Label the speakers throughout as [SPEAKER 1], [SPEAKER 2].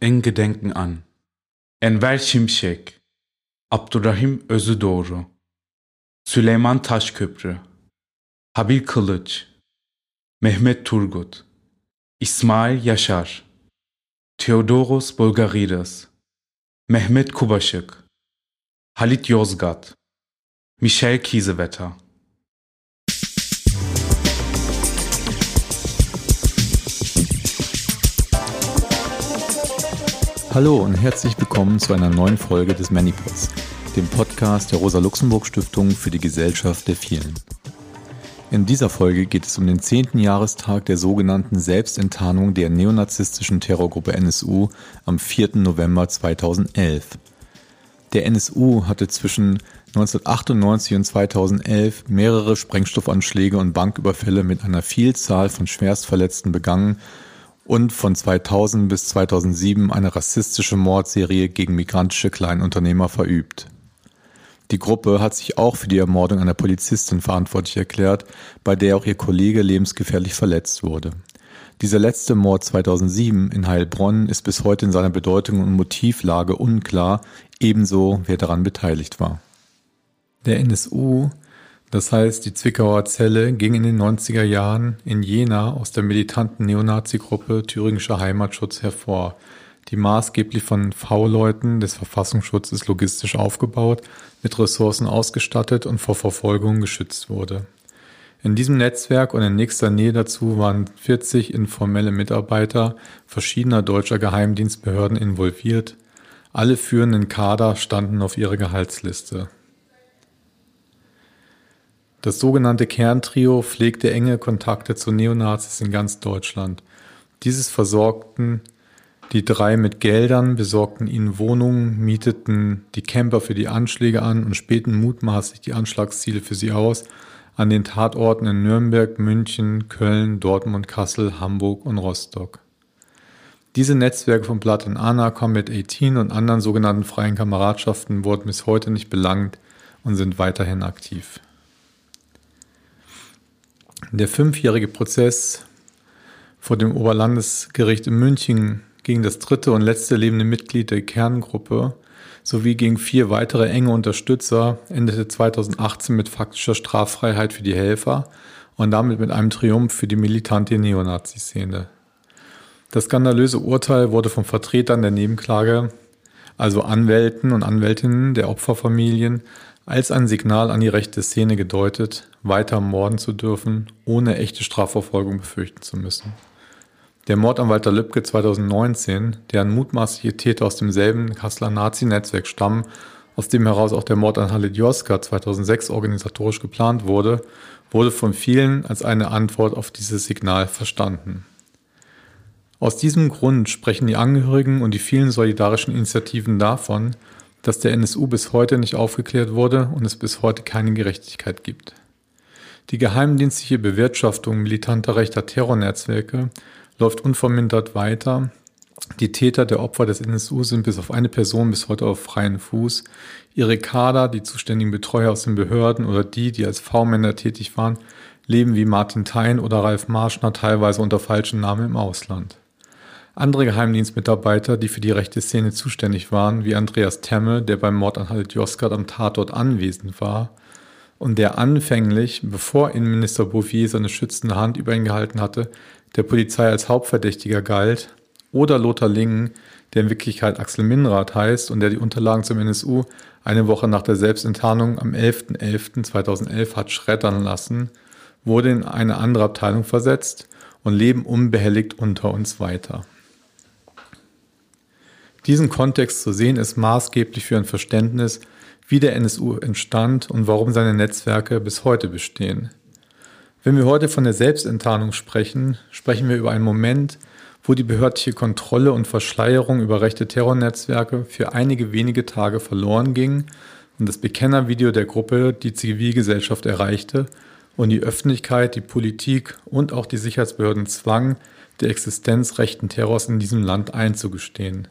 [SPEAKER 1] en Gedenken an. Enver Şimşek, Abdurrahim Özüdoğru, Süleyman Taşköprü, Habil Kılıç, Mehmet Turgut, İsmail Yaşar, Theodoros Bulgarides, Mehmet Kubaşık, Halit Yozgat, Michel Kiesewetter.
[SPEAKER 2] Hallo und herzlich willkommen zu einer neuen Folge des Manipods, dem Podcast der Rosa-Luxemburg-Stiftung für die Gesellschaft der Vielen. In dieser Folge geht es um den 10. Jahrestag der sogenannten Selbstenttarnung der neonazistischen Terrorgruppe NSU am 4. November 2011. Der NSU hatte zwischen 1998 und 2011 mehrere Sprengstoffanschläge und Banküberfälle mit einer Vielzahl von Schwerstverletzten begangen und von 2000 bis 2007 eine rassistische Mordserie gegen migrantische Kleinunternehmer verübt. Die Gruppe hat sich auch für die Ermordung einer Polizistin verantwortlich erklärt, bei der auch ihr Kollege lebensgefährlich verletzt wurde. Dieser letzte Mord 2007 in Heilbronn ist bis heute in seiner Bedeutung und Motivlage unklar, ebenso wer daran beteiligt war. Der NSU das heißt, die Zwickauer Zelle ging in den 90er Jahren in Jena aus der militanten Neonazi-Gruppe Thüringischer Heimatschutz hervor, die maßgeblich von V-Leuten des Verfassungsschutzes logistisch aufgebaut, mit Ressourcen ausgestattet und vor Verfolgung geschützt wurde. In diesem Netzwerk und in nächster Nähe dazu waren 40 informelle Mitarbeiter verschiedener deutscher Geheimdienstbehörden involviert. Alle führenden Kader standen auf ihrer Gehaltsliste. Das sogenannte Kerntrio pflegte enge Kontakte zu Neonazis in ganz Deutschland. Dieses versorgten die drei mit Geldern, besorgten ihnen Wohnungen, mieteten die Camper für die Anschläge an und späten mutmaßlich die Anschlagsziele für sie aus an den Tatorten in Nürnberg, München, Köln, Dortmund, Kassel, Hamburg und Rostock. Diese Netzwerke von Blood and Anna, Combat 18 und anderen sogenannten freien Kameradschaften wurden bis heute nicht belangt und sind weiterhin aktiv. Der fünfjährige Prozess vor dem Oberlandesgericht in München gegen das dritte und letzte lebende Mitglied der Kerngruppe sowie gegen vier weitere enge Unterstützer endete 2018 mit faktischer Straffreiheit für die Helfer und damit mit einem Triumph für die militante Neonazi-Szene. Das skandalöse Urteil wurde von Vertretern der Nebenklage, also Anwälten und Anwältinnen der Opferfamilien, als ein Signal an die rechte Szene gedeutet, weiter morden zu dürfen, ohne echte Strafverfolgung befürchten zu müssen. Der Mord an Walter Lübcke 2019, deren mutmaßliche Täter aus demselben Kasseler Nazi-Netzwerk stammen, aus dem heraus auch der Mord an Halit Joska 2006 organisatorisch geplant wurde, wurde von vielen als eine Antwort auf dieses Signal verstanden. Aus diesem Grund sprechen die Angehörigen und die vielen solidarischen Initiativen davon, dass der NSU bis heute nicht aufgeklärt wurde und es bis heute keine Gerechtigkeit gibt. Die geheimdienstliche Bewirtschaftung militanter rechter Terrornetzwerke läuft unvermindert weiter. Die Täter der Opfer des NSU sind bis auf eine Person bis heute auf freien Fuß. Ihre Kader, die zuständigen Betreuer aus den Behörden oder die, die als V-Männer tätig waren, leben wie Martin Thein oder Ralf Marschner teilweise unter falschen Namen im Ausland. Andere Geheimdienstmitarbeiter, die für die rechte Szene zuständig waren, wie Andreas Temme, der beim Mord an Halit Yozgat am Tatort anwesend war und der anfänglich, bevor Innenminister Bouffier seine schützende Hand über ihn gehalten hatte, der Polizei als Hauptverdächtiger galt, oder Lothar Lingen, der in Wirklichkeit Axel Minrath heißt und der die Unterlagen zum NSU eine Woche nach der Selbstenttarnung am 11.11.2011 hat schreddern lassen, wurde in eine andere Abteilung versetzt und leben unbehelligt unter uns weiter. Diesen Kontext zu sehen ist maßgeblich für ein Verständnis, wie der NSU entstand und warum seine Netzwerke bis heute bestehen. Wenn wir heute von der Selbstenttarnung sprechen, sprechen wir über einen Moment, wo die behördliche Kontrolle und Verschleierung über rechte Terrornetzwerke für einige wenige Tage verloren ging und das Bekennervideo der Gruppe die Zivilgesellschaft erreichte und die Öffentlichkeit, die Politik und auch die Sicherheitsbehörden zwang, die Existenz rechten Terrors in diesem Land einzugestehen.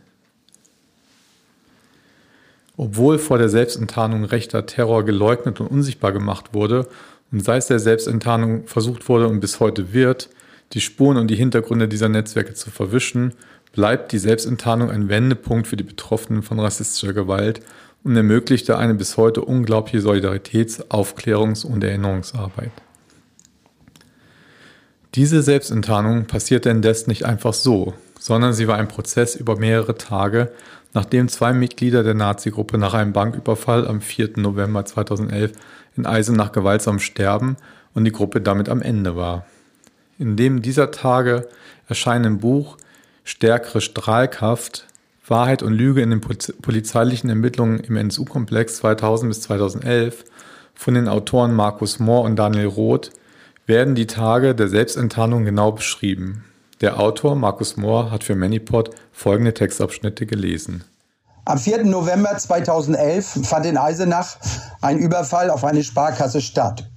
[SPEAKER 2] Obwohl vor der Selbstenttarnung rechter Terror geleugnet und unsichtbar gemacht wurde und sei es der Selbstenttarnung versucht wurde und bis heute wird, die Spuren und die Hintergründe dieser Netzwerke zu verwischen, bleibt die Selbstenttarnung ein Wendepunkt für die Betroffenen von rassistischer Gewalt und ermöglichte eine bis heute unglaubliche Solidaritäts-, Aufklärungs- und Erinnerungsarbeit. Diese Selbstenttarnung passierte indes nicht einfach so, sondern sie war ein Prozess über mehrere Tage, nachdem zwei Mitglieder der Nazi-Gruppe nach einem Banküberfall am 4. November 2011 in Eisenach gewaltsam sterben und die Gruppe damit am Ende war. In dem dieser Tage erscheinenden Buch Stärkere Strahlkraft Wahrheit und Lüge in den polizeilichen Ermittlungen im NSU-Komplex 2000 bis 2011 von den Autoren Markus Mohr und Daniel Roth werden die Tage der Selbstenttarnung genau beschrieben. Der Autor Markus Mohr hat für Manipod folgende Textabschnitte gelesen.
[SPEAKER 3] Am 4. November 2011 fand in Eisenach ein Überfall auf eine Sparkasse statt.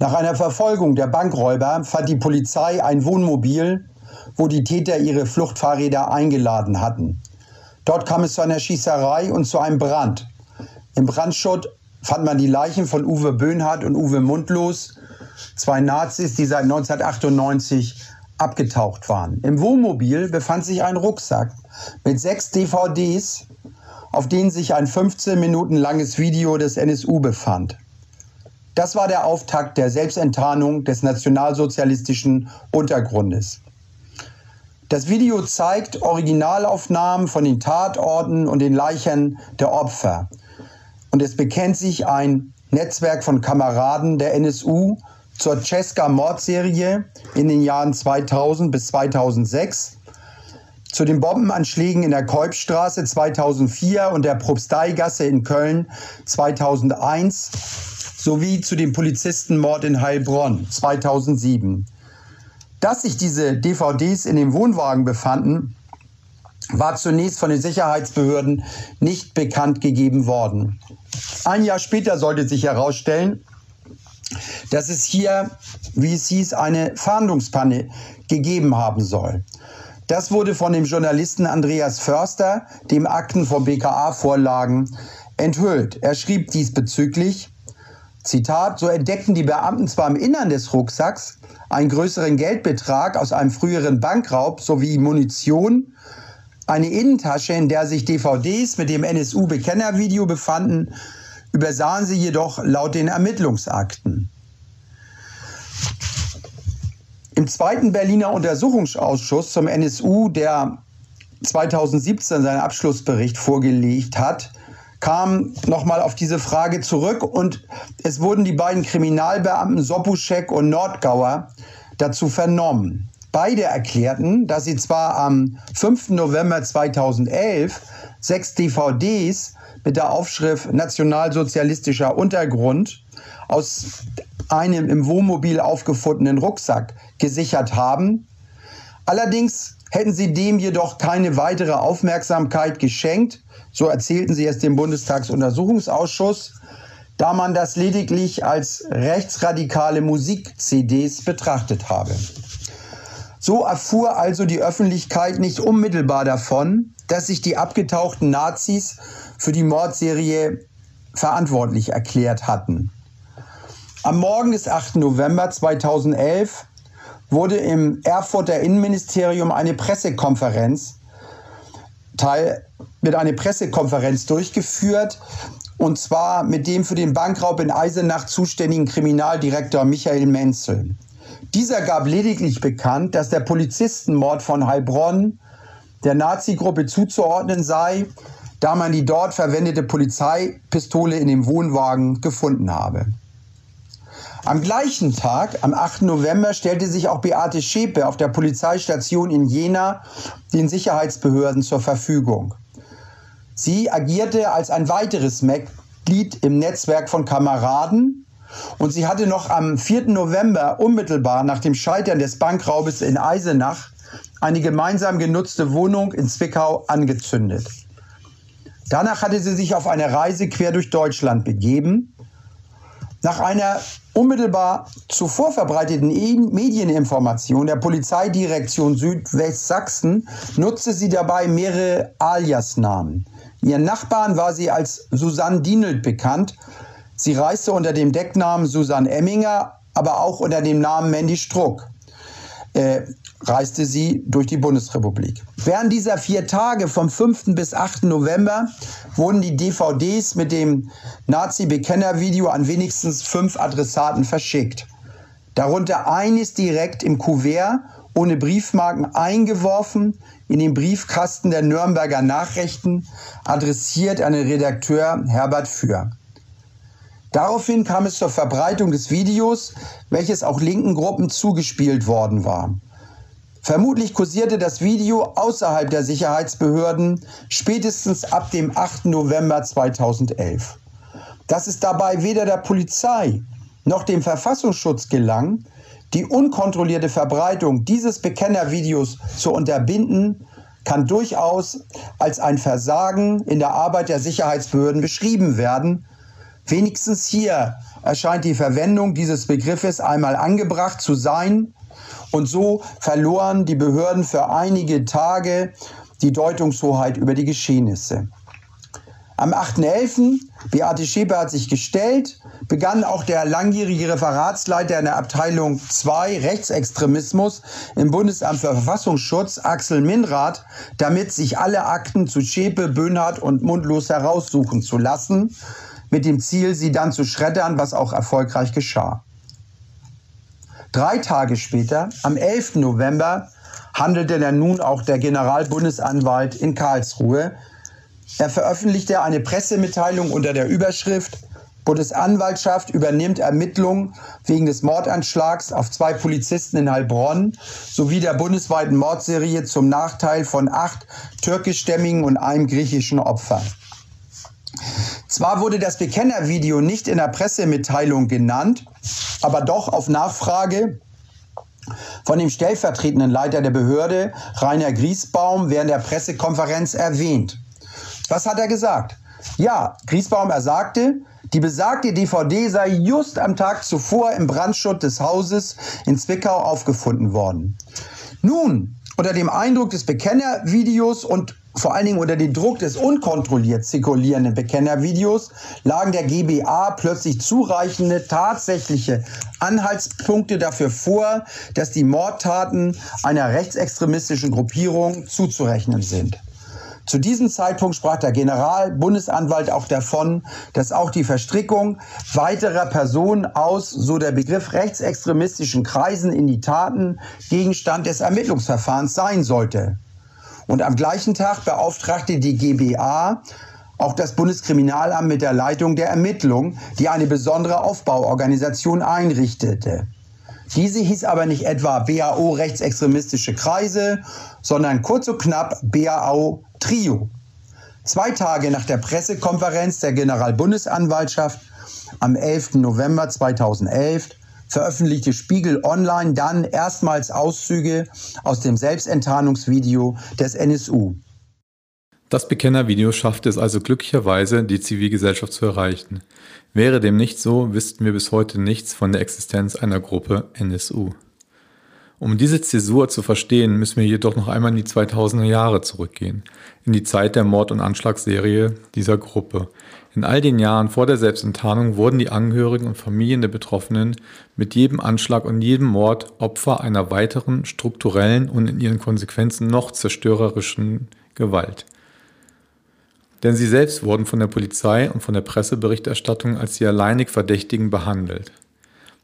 [SPEAKER 3] Nach einer Verfolgung der Bankräuber fand die Polizei ein Wohnmobil, wo die Täter ihre Fluchtfahrräder eingeladen hatten. Dort kam es zu einer Schießerei und zu einem Brand. Im Brandschutt fand man die Leichen von Uwe Böhnhardt und Uwe Mundlos, zwei Nazis, die seit 1998 abgetaucht waren. Im Wohnmobil befand sich ein Rucksack mit sechs DVDs, auf denen sich ein 15 Minuten langes Video des NSU befand. Das war der Auftakt der Selbstenttarnung des nationalsozialistischen Untergrundes. Das Video zeigt Originalaufnahmen von den Tatorten und den Leichen der Opfer. Und es bekennt sich ein Netzwerk von Kameraden der NSU zur Cesca-Mordserie in den Jahren 2000 bis 2006, zu den Bombenanschlägen in der Kolbstraße 2004 und der Propsteigasse in Köln 2001 sowie zu dem Polizistenmord in Heilbronn 2007. Dass sich diese DVDs in dem Wohnwagen befanden, war zunächst von den Sicherheitsbehörden nicht bekannt gegeben worden. Ein Jahr später sollte sich herausstellen, dass es hier, wie es hieß, eine Fahndungspanne gegeben haben soll. Das wurde von dem Journalisten Andreas Förster, dem Akten vom BKA vorlagen, enthüllt. Er schrieb diesbezüglich, Zitat, so entdeckten die Beamten zwar im Innern des Rucksacks einen größeren Geldbetrag aus einem früheren Bankraub sowie Munition, eine Innentasche, in der sich DVDs mit dem NSU-Bekennervideo befanden, übersahen sie jedoch laut den Ermittlungsakten. Im zweiten Berliner Untersuchungsausschuss zum NSU, der 2017 seinen Abschlussbericht vorgelegt hat, kam nochmal auf diese Frage zurück und es wurden die beiden Kriminalbeamten Sopuschek und Nordgauer dazu vernommen. Beide erklärten, dass sie zwar am 5. November 2011 sechs DVDs mit der Aufschrift Nationalsozialistischer Untergrund aus einem im Wohnmobil aufgefundenen Rucksack gesichert haben. Allerdings hätten sie dem jedoch keine weitere Aufmerksamkeit geschenkt, so erzählten sie es dem Bundestagsuntersuchungsausschuss, da man das lediglich als rechtsradikale Musik-CDs betrachtet habe. So erfuhr also die Öffentlichkeit nicht unmittelbar davon, dass sich die abgetauchten Nazis für die Mordserie verantwortlich erklärt hatten. Am Morgen des 8. November 2011 wurde im Erfurter Innenministerium eine Pressekonferenz Teil wird eine Pressekonferenz durchgeführt und zwar mit dem für den Bankraub in Eisenach zuständigen Kriminaldirektor Michael Menzel. Dieser gab lediglich bekannt, dass der Polizistenmord von Heilbronn der Nazi-Gruppe zuzuordnen sei, da man die dort verwendete Polizeipistole in dem Wohnwagen gefunden habe. Am gleichen Tag, am 8. November, stellte sich auch Beate Schäpe auf der Polizeistation in Jena den Sicherheitsbehörden zur Verfügung. Sie agierte als ein weiteres Mitglied im Netzwerk von Kameraden und sie hatte noch am 4. November unmittelbar nach dem Scheitern des Bankraubes in Eisenach eine gemeinsam genutzte Wohnung in Zwickau angezündet. Danach hatte sie sich auf eine Reise quer durch Deutschland begeben. Nach einer unmittelbar zuvor verbreiteten e- Medieninformation der Polizeidirektion Südwestsachsen nutzte sie dabei mehrere Aliasnamen. Ihren Nachbarn war sie als Susanne Dienelt bekannt. Sie reiste unter dem Decknamen Susanne Emminger, aber auch unter dem Namen Mandy Struck. Äh, reiste sie durch die Bundesrepublik. Während dieser vier Tage vom 5. bis 8. November wurden die DVDs mit dem Nazi-Bekenner-Video an wenigstens fünf Adressaten verschickt. Darunter eines direkt im Kuvert ohne Briefmarken eingeworfen in den Briefkasten der Nürnberger Nachrichten, adressiert an den Redakteur Herbert Für. Daraufhin kam es zur Verbreitung des Videos, welches auch linken Gruppen zugespielt worden war. Vermutlich kursierte das Video außerhalb der Sicherheitsbehörden spätestens ab dem 8. November 2011. Dass es dabei weder der Polizei noch dem Verfassungsschutz gelang, die unkontrollierte Verbreitung dieses Bekennervideos zu unterbinden, kann durchaus als ein Versagen in der Arbeit der Sicherheitsbehörden beschrieben werden. Wenigstens hier erscheint die Verwendung dieses Begriffes einmal angebracht zu sein. Und so verloren die Behörden für einige Tage die Deutungshoheit über die Geschehnisse. Am 8.11., Beate Schäper hat sich gestellt, begann auch der langjährige Referatsleiter in der Abteilung 2 Rechtsextremismus im Bundesamt für Verfassungsschutz, Axel Minrath, damit sich alle Akten zu Schäpe, Böhnhardt und Mundlos heraussuchen zu lassen, mit dem Ziel, sie dann zu schreddern, was auch erfolgreich geschah. Drei Tage später, am 11. November, handelte dann nun auch der Generalbundesanwalt in Karlsruhe er veröffentlichte eine Pressemitteilung unter der Überschrift Bundesanwaltschaft übernimmt Ermittlungen wegen des Mordanschlags auf zwei Polizisten in Heilbronn sowie der bundesweiten Mordserie zum Nachteil von acht türkischstämmigen und einem griechischen Opfer. Zwar wurde das Bekennervideo nicht in der Pressemitteilung genannt, aber doch auf Nachfrage von dem stellvertretenden Leiter der Behörde, Rainer Griesbaum, während der Pressekonferenz erwähnt. Was hat er gesagt? Ja, Griesbaum ersagte, die besagte DVD sei just am Tag zuvor im Brandschutt des Hauses in Zwickau aufgefunden worden. Nun, unter dem Eindruck des Bekennervideos und vor allen Dingen unter dem Druck des unkontrolliert zirkulierenden Bekennervideos lagen der GBA plötzlich zureichende tatsächliche Anhaltspunkte dafür vor, dass die Mordtaten einer rechtsextremistischen Gruppierung zuzurechnen sind. Zu diesem Zeitpunkt sprach der Generalbundesanwalt auch davon, dass auch die Verstrickung weiterer Personen aus, so der Begriff rechtsextremistischen Kreisen in die Taten Gegenstand des Ermittlungsverfahrens sein sollte. Und am gleichen Tag beauftragte die GBA auch das Bundeskriminalamt mit der Leitung der Ermittlung, die eine besondere Aufbauorganisation einrichtete. Diese hieß aber nicht etwa BAO rechtsextremistische Kreise, sondern kurz und knapp BAO Trio. Zwei Tage nach der Pressekonferenz der Generalbundesanwaltschaft am 11. November 2011 veröffentlichte Spiegel Online dann erstmals Auszüge aus dem Selbstenttarnungsvideo des NSU.
[SPEAKER 2] Das Bekennervideo schaffte es also glücklicherweise, die Zivilgesellschaft zu erreichen. Wäre dem nicht so, wüssten wir bis heute nichts von der Existenz einer Gruppe NSU. Um diese Zäsur zu verstehen, müssen wir jedoch noch einmal in die 2000er Jahre zurückgehen, in die Zeit der Mord- und Anschlagsserie dieser Gruppe. In all den Jahren vor der Selbstenttarnung wurden die Angehörigen und Familien der Betroffenen mit jedem Anschlag und jedem Mord Opfer einer weiteren strukturellen und in ihren Konsequenzen noch zerstörerischen Gewalt. Denn sie selbst wurden von der Polizei und von der Presseberichterstattung als die alleinig Verdächtigen behandelt.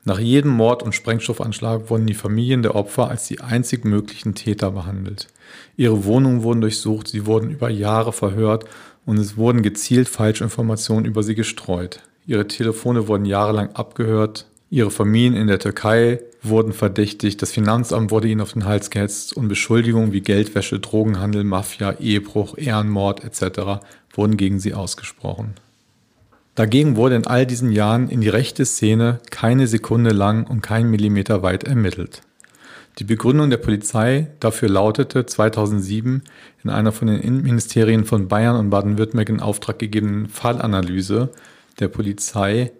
[SPEAKER 2] Nach jedem Mord- und Sprengstoffanschlag wurden die Familien der Opfer als die einzig möglichen Täter behandelt. Ihre Wohnungen wurden durchsucht, sie wurden über Jahre verhört und es wurden gezielt Falschinformationen über sie gestreut. Ihre Telefone wurden jahrelang abgehört, ihre Familien in der Türkei wurden verdächtigt, das Finanzamt wurde ihnen auf den Hals gehetzt und Beschuldigungen wie Geldwäsche, Drogenhandel, Mafia, Ehebruch, Ehrenmord etc wurden gegen sie ausgesprochen. Dagegen wurde in all diesen Jahren in die rechte Szene keine Sekunde lang und kein Millimeter weit ermittelt. Die Begründung der Polizei dafür lautete 2007 in einer von den Innenministerien von Bayern und Baden-Württemberg in Auftrag gegebenen Fallanalyse der Polizei,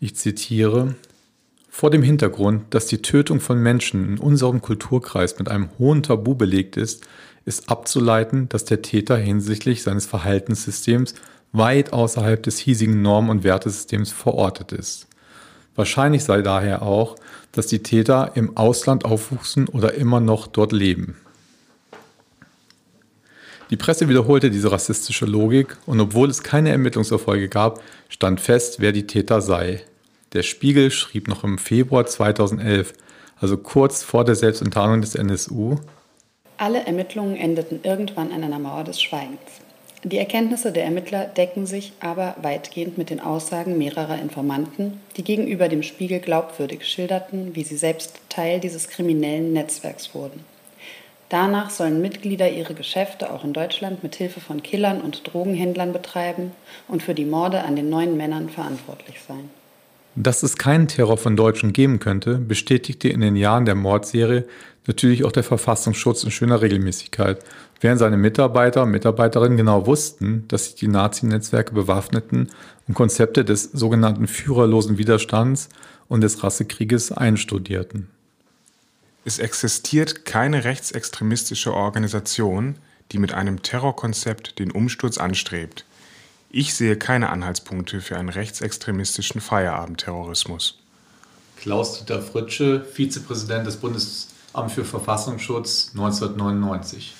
[SPEAKER 2] ich zitiere, vor dem Hintergrund, dass die Tötung von Menschen in unserem Kulturkreis mit einem hohen Tabu belegt ist, ist abzuleiten, dass der Täter hinsichtlich seines Verhaltenssystems weit außerhalb des hiesigen Norm- und Wertesystems verortet ist. Wahrscheinlich sei daher auch, dass die Täter im Ausland aufwuchsen oder immer noch dort leben. Die Presse wiederholte diese rassistische Logik und obwohl es keine Ermittlungserfolge gab, stand fest, wer die Täter sei. Der Spiegel schrieb noch im Februar 2011, also kurz vor der Selbstenttarnung des NSU,
[SPEAKER 4] alle Ermittlungen endeten irgendwann an einer Mauer des Schweigens. Die Erkenntnisse der Ermittler decken sich aber weitgehend mit den Aussagen mehrerer Informanten, die gegenüber dem Spiegel glaubwürdig schilderten, wie sie selbst Teil dieses kriminellen Netzwerks wurden. Danach sollen Mitglieder ihre Geschäfte auch in Deutschland mit Hilfe von Killern und Drogenhändlern betreiben und für die Morde an den neun Männern verantwortlich sein.
[SPEAKER 2] Dass es keinen Terror von Deutschen geben könnte, bestätigte in den Jahren der Mordserie natürlich auch der Verfassungsschutz in schöner Regelmäßigkeit, während seine Mitarbeiter und Mitarbeiterinnen genau wussten, dass sich die Nazi-Netzwerke bewaffneten und Konzepte des sogenannten führerlosen Widerstands und des Rassekrieges einstudierten.
[SPEAKER 5] Es existiert keine rechtsextremistische Organisation, die mit einem Terrorkonzept den Umsturz anstrebt. Ich sehe keine Anhaltspunkte für einen rechtsextremistischen Feierabendterrorismus.
[SPEAKER 2] Klaus-Dieter Fritsche, Vizepräsident des Bundesamts für Verfassungsschutz 1999.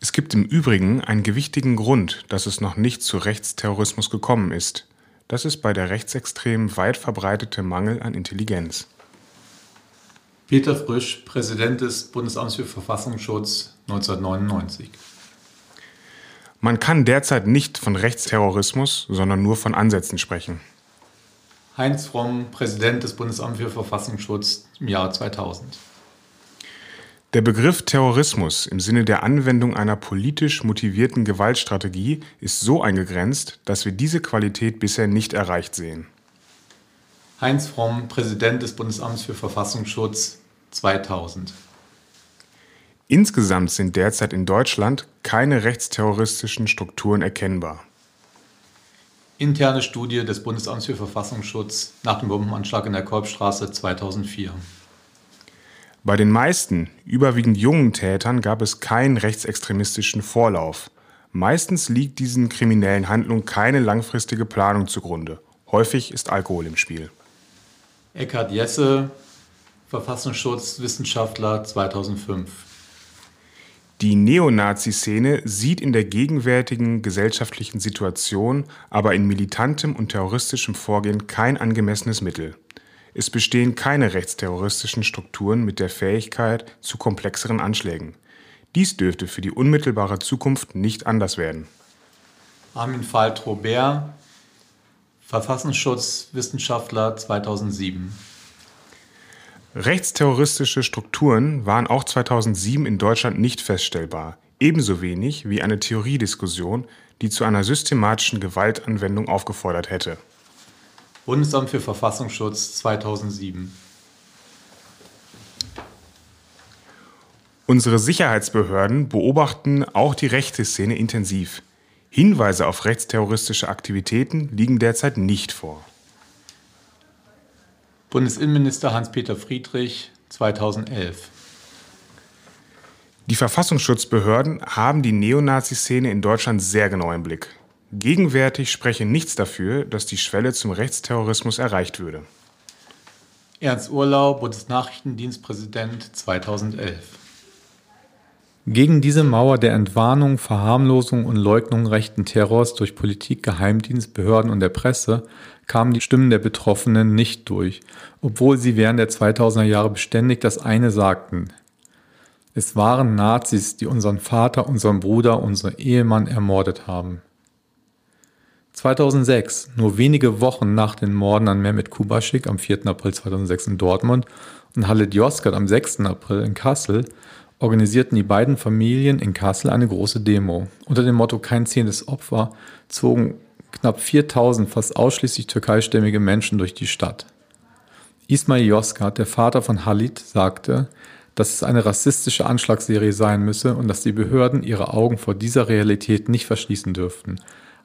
[SPEAKER 5] Es gibt im Übrigen einen gewichtigen Grund, dass es noch nicht zu Rechtsterrorismus gekommen ist. Das ist bei der Rechtsextremen weit verbreitete Mangel an Intelligenz.
[SPEAKER 2] Peter Frisch, Präsident des Bundesamts für Verfassungsschutz 1999.
[SPEAKER 5] Man kann derzeit nicht von Rechtsterrorismus, sondern nur von Ansätzen sprechen.
[SPEAKER 2] Heinz Fromm, Präsident des Bundesamts für Verfassungsschutz im Jahr 2000.
[SPEAKER 5] Der Begriff Terrorismus im Sinne der Anwendung einer politisch motivierten Gewaltstrategie ist so eingegrenzt, dass wir diese Qualität bisher nicht erreicht sehen.
[SPEAKER 2] Heinz Fromm, Präsident des Bundesamts für Verfassungsschutz 2000.
[SPEAKER 5] Insgesamt sind derzeit in Deutschland keine rechtsterroristischen Strukturen erkennbar.
[SPEAKER 2] Interne Studie des Bundesamts für Verfassungsschutz nach dem Bombenanschlag in der Kolbstraße 2004.
[SPEAKER 5] Bei den meisten, überwiegend jungen Tätern gab es keinen rechtsextremistischen Vorlauf. Meistens liegt diesen kriminellen Handlungen keine langfristige Planung zugrunde. Häufig ist Alkohol im Spiel.
[SPEAKER 2] Eckhard Jesse, Verfassungsschutzwissenschaftler 2005.
[SPEAKER 5] Die Neonazi-Szene sieht in der gegenwärtigen gesellschaftlichen Situation aber in militantem und terroristischem Vorgehen kein angemessenes Mittel. Es bestehen keine rechtsterroristischen Strukturen mit der Fähigkeit zu komplexeren Anschlägen. Dies dürfte für die unmittelbare Zukunft nicht anders werden.
[SPEAKER 2] Armin Veit-Robert, Verfassungsschutzwissenschaftler 2007.
[SPEAKER 5] Rechtsterroristische Strukturen waren auch 2007 in Deutschland nicht feststellbar, ebenso wenig wie eine Theoriediskussion, die zu einer systematischen Gewaltanwendung aufgefordert hätte.
[SPEAKER 2] Bundesamt für Verfassungsschutz 2007.
[SPEAKER 5] Unsere Sicherheitsbehörden beobachten auch die rechte Szene intensiv. Hinweise auf rechtsterroristische Aktivitäten liegen derzeit nicht vor.
[SPEAKER 2] Bundesinnenminister Hans-Peter Friedrich 2011.
[SPEAKER 5] Die Verfassungsschutzbehörden haben die Neonazi-Szene in Deutschland sehr genau im Blick. Gegenwärtig spreche nichts dafür, dass die Schwelle zum Rechtsterrorismus erreicht würde.
[SPEAKER 2] Ernst Urlau, Bundesnachrichtendienstpräsident 2011. Gegen diese Mauer der Entwarnung, Verharmlosung und Leugnung rechten Terrors durch Politik, Geheimdienst, Behörden und der Presse kamen die Stimmen der Betroffenen nicht durch, obwohl sie während der 2000er Jahre beständig das eine sagten. Es waren Nazis, die unseren Vater, unseren Bruder, unseren Ehemann ermordet haben. 2006, nur wenige Wochen nach den Morden an Mehmet Kubaschik am 4. April 2006 in Dortmund und Halit Yozgat am 6. April in Kassel, organisierten die beiden Familien in Kassel eine große Demo. Unter dem Motto Kein zehntes Opfer zogen knapp 4000 fast ausschließlich türkeistämmige Menschen durch die Stadt. Ismail Yozgat, der Vater von Halit, sagte, dass es eine rassistische Anschlagsserie sein müsse und dass die Behörden ihre Augen vor dieser Realität nicht verschließen dürften.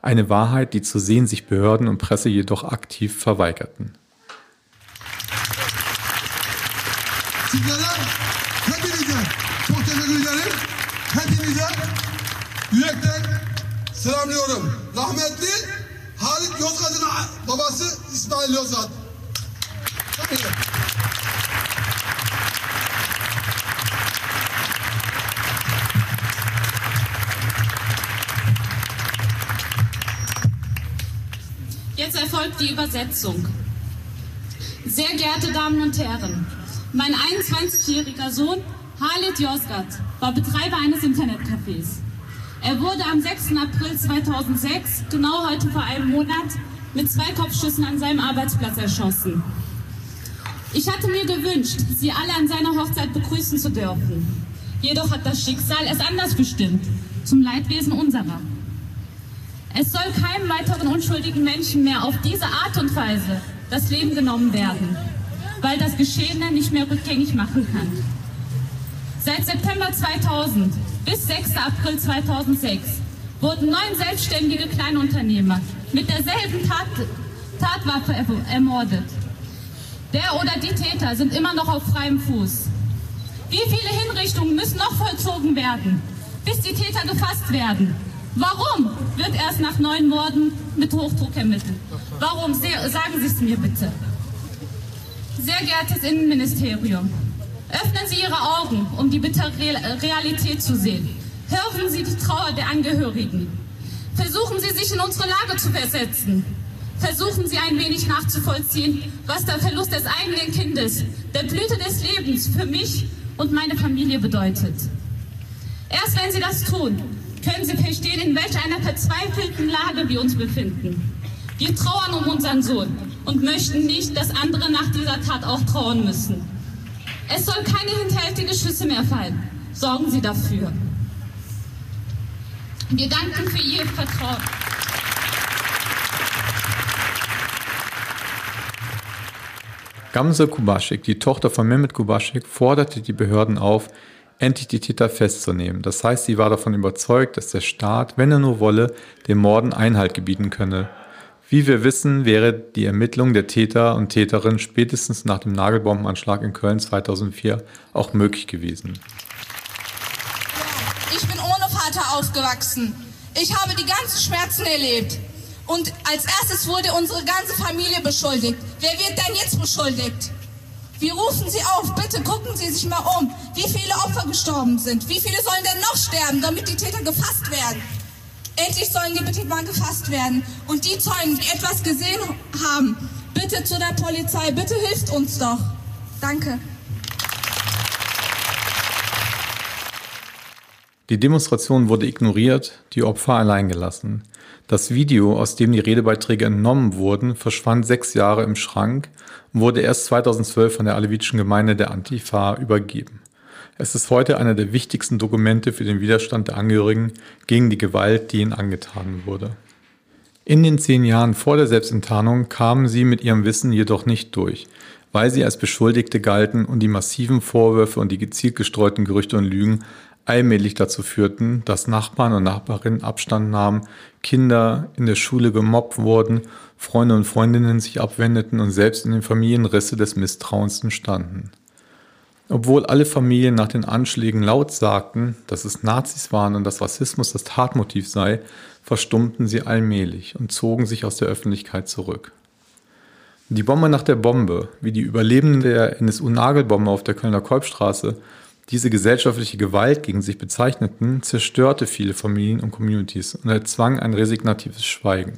[SPEAKER 2] Eine Wahrheit, die zu sehen sich Behörden und Presse jedoch aktiv verweigerten.
[SPEAKER 6] Selamlıyorum. Rahmetli.
[SPEAKER 7] Jetzt erfolgt die Übersetzung. Sehr geehrte Damen und Herren, mein 21-jähriger Sohn Halit Yozgat war Betreiber eines Internetcafés. Er wurde am 6. April 2006, genau heute vor einem Monat, mit zwei Kopfschüssen an seinem Arbeitsplatz erschossen. Ich hatte mir gewünscht, Sie alle an seiner Hochzeit begrüßen zu dürfen. Jedoch hat das Schicksal es anders bestimmt, zum Leidwesen unserer. Es soll keinem weiteren unschuldigen Menschen mehr auf diese Art und Weise das Leben genommen werden, weil das Geschehene nicht mehr rückgängig machen kann. Seit September 2000 bis 6. April 2006 wurden neun selbstständige Kleinunternehmer mit derselben Tat, Tatwaffe ermordet. Der oder die Täter sind immer noch auf freiem Fuß. Wie viele Hinrichtungen müssen noch vollzogen werden, bis die Täter gefasst werden? Warum wird erst nach neun Morden mit Hochdruck ermittelt? Warum? Sagen Sie es mir bitte. Sehr geehrtes Innenministerium, öffnen Sie Ihre Augen, um die bittere Realität zu sehen. Hören Sie die Trauer der Angehörigen. Versuchen Sie sich in unsere Lage zu versetzen. Versuchen Sie ein wenig nachzuvollziehen, was der Verlust des eigenen Kindes, der Blüte des Lebens für mich und meine Familie bedeutet. Erst wenn Sie das tun, können Sie verstehen, in welch einer verzweifelten Lage wir uns befinden. Wir trauern um unseren Sohn und möchten nicht, dass andere nach dieser Tat auch trauern müssen. Es soll keine hinterhältige Schüsse mehr fallen. Sorgen Sie dafür. Wir danken für Ihr Vertrauen.
[SPEAKER 2] Gamse Kubaschik, die Tochter von Mehmet Kubaschik, forderte die Behörden auf, endlich die Täter festzunehmen. Das heißt, sie war davon überzeugt, dass der Staat, wenn er nur wolle, den Morden Einhalt gebieten könne. Wie wir wissen, wäre die Ermittlung der Täter und Täterin spätestens nach dem Nagelbombenanschlag in Köln 2004 auch möglich gewesen.
[SPEAKER 8] Ich bin ohne Vater aufgewachsen. Ich habe die ganzen Schmerzen erlebt. Und als erstes wurde unsere ganze Familie beschuldigt. Wer wird denn jetzt beschuldigt? Wir rufen Sie auf, bitte gucken Sie sich mal um, wie viele Opfer gestorben sind. Wie viele sollen denn noch sterben, damit die Täter gefasst werden? Endlich sollen die bitte mal gefasst werden. Und die Zeugen, die etwas gesehen haben, bitte zu der Polizei, bitte hilft uns doch. Danke.
[SPEAKER 2] Die Demonstration wurde ignoriert, die Opfer allein gelassen. Das Video, aus dem die Redebeiträge entnommen wurden, verschwand sechs Jahre im Schrank und wurde erst 2012 von der alevitischen Gemeinde der Antifa übergeben. Es ist heute einer der wichtigsten Dokumente für den Widerstand der Angehörigen gegen die Gewalt, die ihnen angetan wurde. In den zehn Jahren vor der Selbstenttarnung kamen sie mit ihrem Wissen jedoch nicht durch, weil sie als Beschuldigte galten und die massiven Vorwürfe und die gezielt gestreuten Gerüchte und Lügen allmählich dazu führten, dass Nachbarn und Nachbarinnen Abstand nahmen, Kinder in der Schule gemobbt wurden, Freunde und Freundinnen sich abwendeten und selbst in den Familien Risse des Misstrauens entstanden. Obwohl alle Familien nach den Anschlägen laut sagten, dass es Nazis waren und dass Rassismus das Tatmotiv sei, verstummten sie allmählich und zogen sich aus der Öffentlichkeit zurück. Die Bombe nach der Bombe, wie die Überlebenden der NSU-Nagelbombe auf der Kölner Kolbstraße, diese gesellschaftliche Gewalt gegen sich bezeichneten, zerstörte viele Familien und Communities und erzwang ein resignatives Schweigen,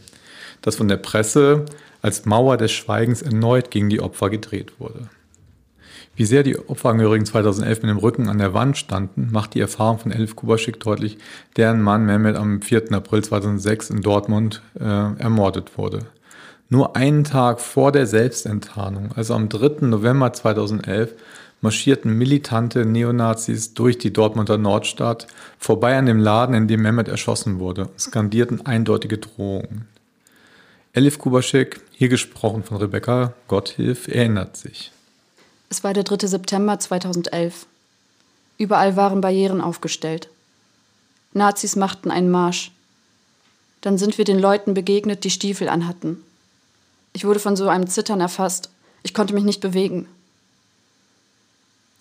[SPEAKER 2] das von der Presse als Mauer des Schweigens erneut gegen die Opfer gedreht wurde. Wie sehr die Opferangehörigen 2011 mit dem Rücken an der Wand standen, macht die Erfahrung von Elif Kubaschik deutlich, deren Mann Mehmet am 4. April 2006 in Dortmund äh, ermordet wurde. Nur einen Tag vor der Selbstenttarnung, also am 3. November 2011, marschierten militante Neonazis durch die Dortmunder Nordstadt vorbei an dem Laden, in dem Mehmet erschossen wurde, und skandierten eindeutige Drohungen. Elif Kubaschek, hier gesprochen von Rebecca Gotthilf, erinnert sich.
[SPEAKER 9] Es war der 3. September 2011. Überall waren Barrieren aufgestellt. Nazis machten einen Marsch. Dann sind wir den Leuten begegnet, die Stiefel anhatten. Ich wurde von so einem Zittern erfasst. Ich konnte mich nicht bewegen.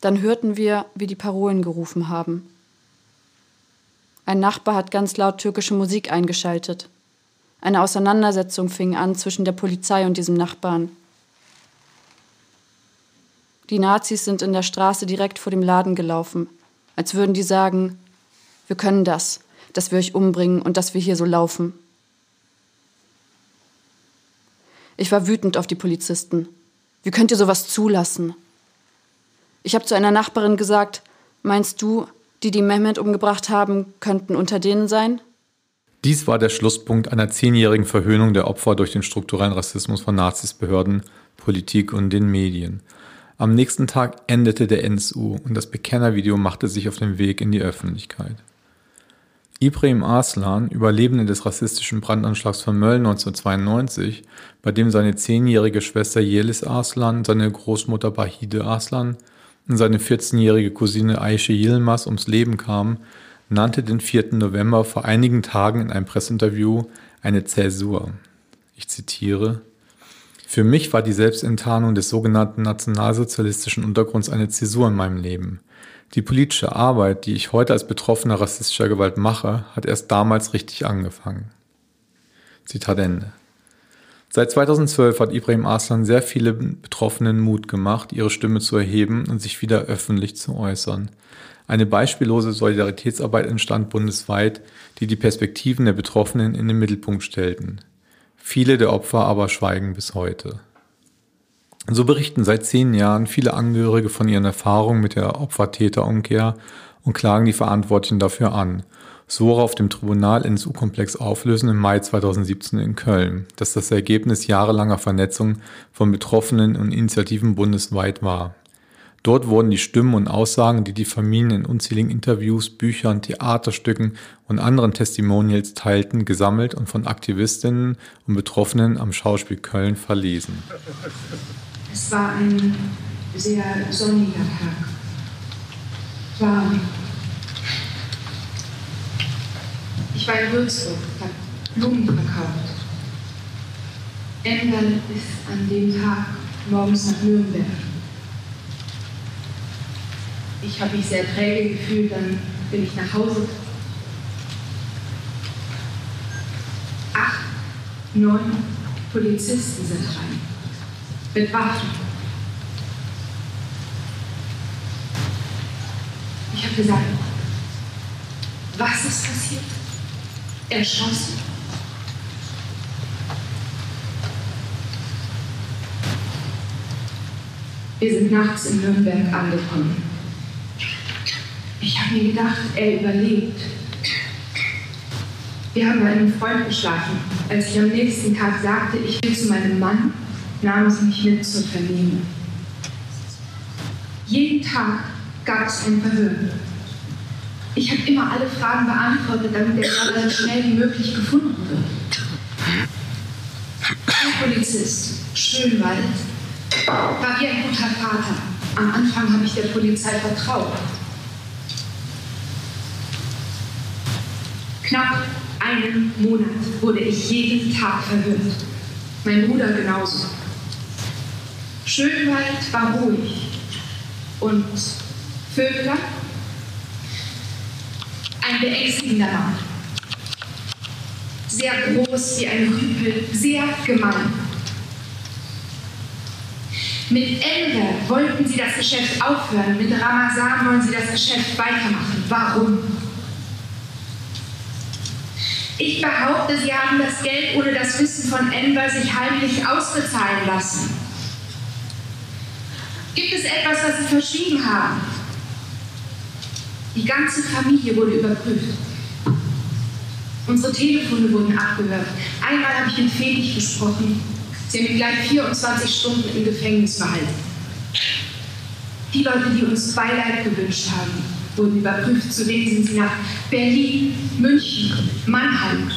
[SPEAKER 9] Dann hörten wir, wie die Parolen gerufen haben. Ein Nachbar hat ganz laut türkische Musik eingeschaltet. Eine Auseinandersetzung fing an zwischen der Polizei und diesem Nachbarn. Die Nazis sind in der Straße direkt vor dem Laden gelaufen, als würden die sagen, wir können das, dass wir euch umbringen und dass wir hier so laufen. Ich war wütend auf die Polizisten. Wie könnt ihr sowas zulassen? Ich habe zu einer Nachbarin gesagt, meinst du, die die Mehmet umgebracht haben, könnten unter denen sein?
[SPEAKER 2] Dies war der Schlusspunkt einer zehnjährigen Verhöhnung der Opfer durch den strukturellen Rassismus von Nazis, Behörden, Politik und den Medien. Am nächsten Tag endete der NSU und das Bekennervideo machte sich auf den Weg in die Öffentlichkeit. Ibrahim Arslan, Überlebende des rassistischen Brandanschlags von Mölln 1992, bei dem seine zehnjährige Schwester Yelis Arslan, seine Großmutter Bahide Arslan und seine 14-jährige Cousine Aisha Yilmaz ums Leben kamen, nannte den 4. November vor einigen Tagen in einem Pressinterview eine Zäsur. Ich zitiere: Für mich war die Selbstenttarnung des sogenannten nationalsozialistischen Untergrunds eine Zäsur in meinem Leben. Die politische Arbeit, die ich heute als Betroffener rassistischer Gewalt mache, hat erst damals richtig angefangen. Zitat Ende. Seit 2012 hat Ibrahim Arslan sehr viele Betroffenen Mut gemacht, ihre Stimme zu erheben und sich wieder öffentlich zu äußern. Eine beispiellose Solidaritätsarbeit entstand bundesweit, die die Perspektiven der Betroffenen in den Mittelpunkt stellten. Viele der Opfer aber schweigen bis heute. So berichten seit zehn Jahren viele Angehörige von ihren Erfahrungen mit der Opfer-Täter-Umkehr und klagen die Verantwortlichen dafür an. So auf dem Tribunal NSU-Komplex auflösen im Mai 2017 in Köln, das das Ergebnis jahrelanger Vernetzung von Betroffenen und Initiativen bundesweit war. Dort wurden die Stimmen und Aussagen, die die Familien in unzähligen Interviews, Büchern, Theaterstücken und anderen Testimonials teilten, gesammelt und von Aktivistinnen und Betroffenen am Schauspiel Köln verlesen.
[SPEAKER 10] Es war ein sehr sonniger Tag. Warm. Ich war in Würzburg, habe Blumen verkauft. Ember ist an dem Tag morgens nach Nürnberg ich habe mich sehr träge gefühlt, dann bin ich nach Hause. Acht, neun Polizisten sind rein. Mit Waffen. Ich habe gesagt, was ist passiert? Erschossen. Wir sind nachts in Nürnberg angekommen. Ich habe mir gedacht, er überlebt. Wir haben bei einem Freund geschlafen. Als ich am nächsten Tag sagte, ich will zu meinem Mann, nahm es mich mit zur Vernehmung. Jeden Tag gab es ein Verhör. Ich habe immer alle Fragen beantwortet, damit der Mörder so schnell wie möglich gefunden wird. Ein Polizist, Schönwald, war wie ein guter Vater. Am Anfang habe ich der Polizei vertraut. Knapp einen Monat wurde ich jeden Tag verhört. Mein Bruder genauso. Schönwald war ruhig und Vögler ein beängstigender Mann. Sehr groß wie ein Rüpel, sehr gemein. Mit Ende wollten sie das Geschäft aufhören, mit Ramazan wollen sie das Geschäft weitermachen. Warum? Ich behaupte, sie haben das Geld ohne das Wissen von Enver sich heimlich ausbezahlen lassen. Gibt es etwas, was sie verschwiegen haben? Die ganze Familie wurde überprüft. Unsere Telefone wurden abgehört. Einmal habe ich mit Felix gesprochen. Sie haben ihn gleich 24 Stunden im Gefängnis behalten. Die Leute, die uns Beileid gewünscht haben, wurden überprüft. Zudem sind sie nach Berlin, München, Mannheim.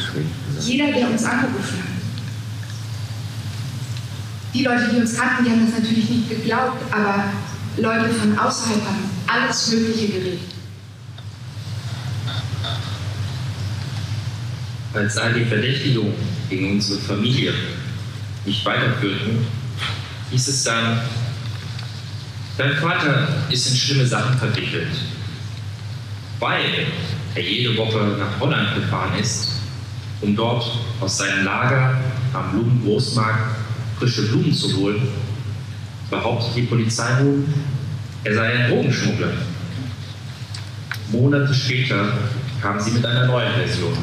[SPEAKER 10] Jeder, der uns angerufen hat. Die Leute, die uns kannten, die haben das natürlich nicht geglaubt, aber Leute von außerhalb haben alles Mögliche geredet.
[SPEAKER 11] Als all die Verdächtigungen gegen unsere Familie nicht weiterführten, hieß es dann, dein Vater ist in schlimme Sachen verwickelt weil er jede Woche nach Holland gefahren ist, um dort aus seinem Lager am Blumengroßmarkt frische Blumen zu holen, behauptet die Polizei nun, er sei ein Drogenschmuggler. Monate später kam sie mit einer neuen Version.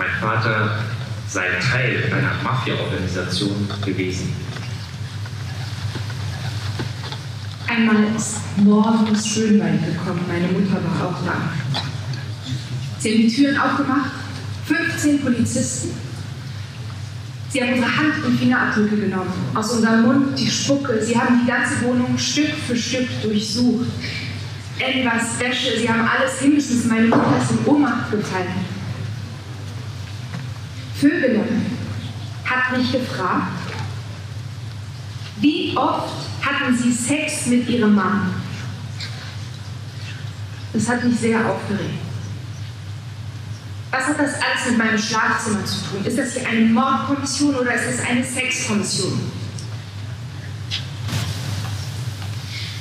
[SPEAKER 11] Mein Vater sei Teil einer Mafia-Organisation gewesen.
[SPEAKER 10] Einmal ist morgens Schönwein gekommen, meine Mutter war auch da. Sie haben die Türen aufgemacht, 15 Polizisten. Sie haben unsere Hand- und Fingerabdrücke genommen, aus unserem Mund die Spucke. Sie haben die ganze Wohnung Stück für Stück durchsucht. Etwas Wäsche, sie haben alles hingeschmissen. Meine Mutter ist in Ohnmacht gefallen. Vögele hat mich gefragt, wie oft hatten Sie Sex mit Ihrem Mann? Das hat mich sehr aufgeregt. Was hat das alles mit meinem Schlafzimmer zu tun? Ist das hier eine Mordkommission oder ist es eine Sexkommission?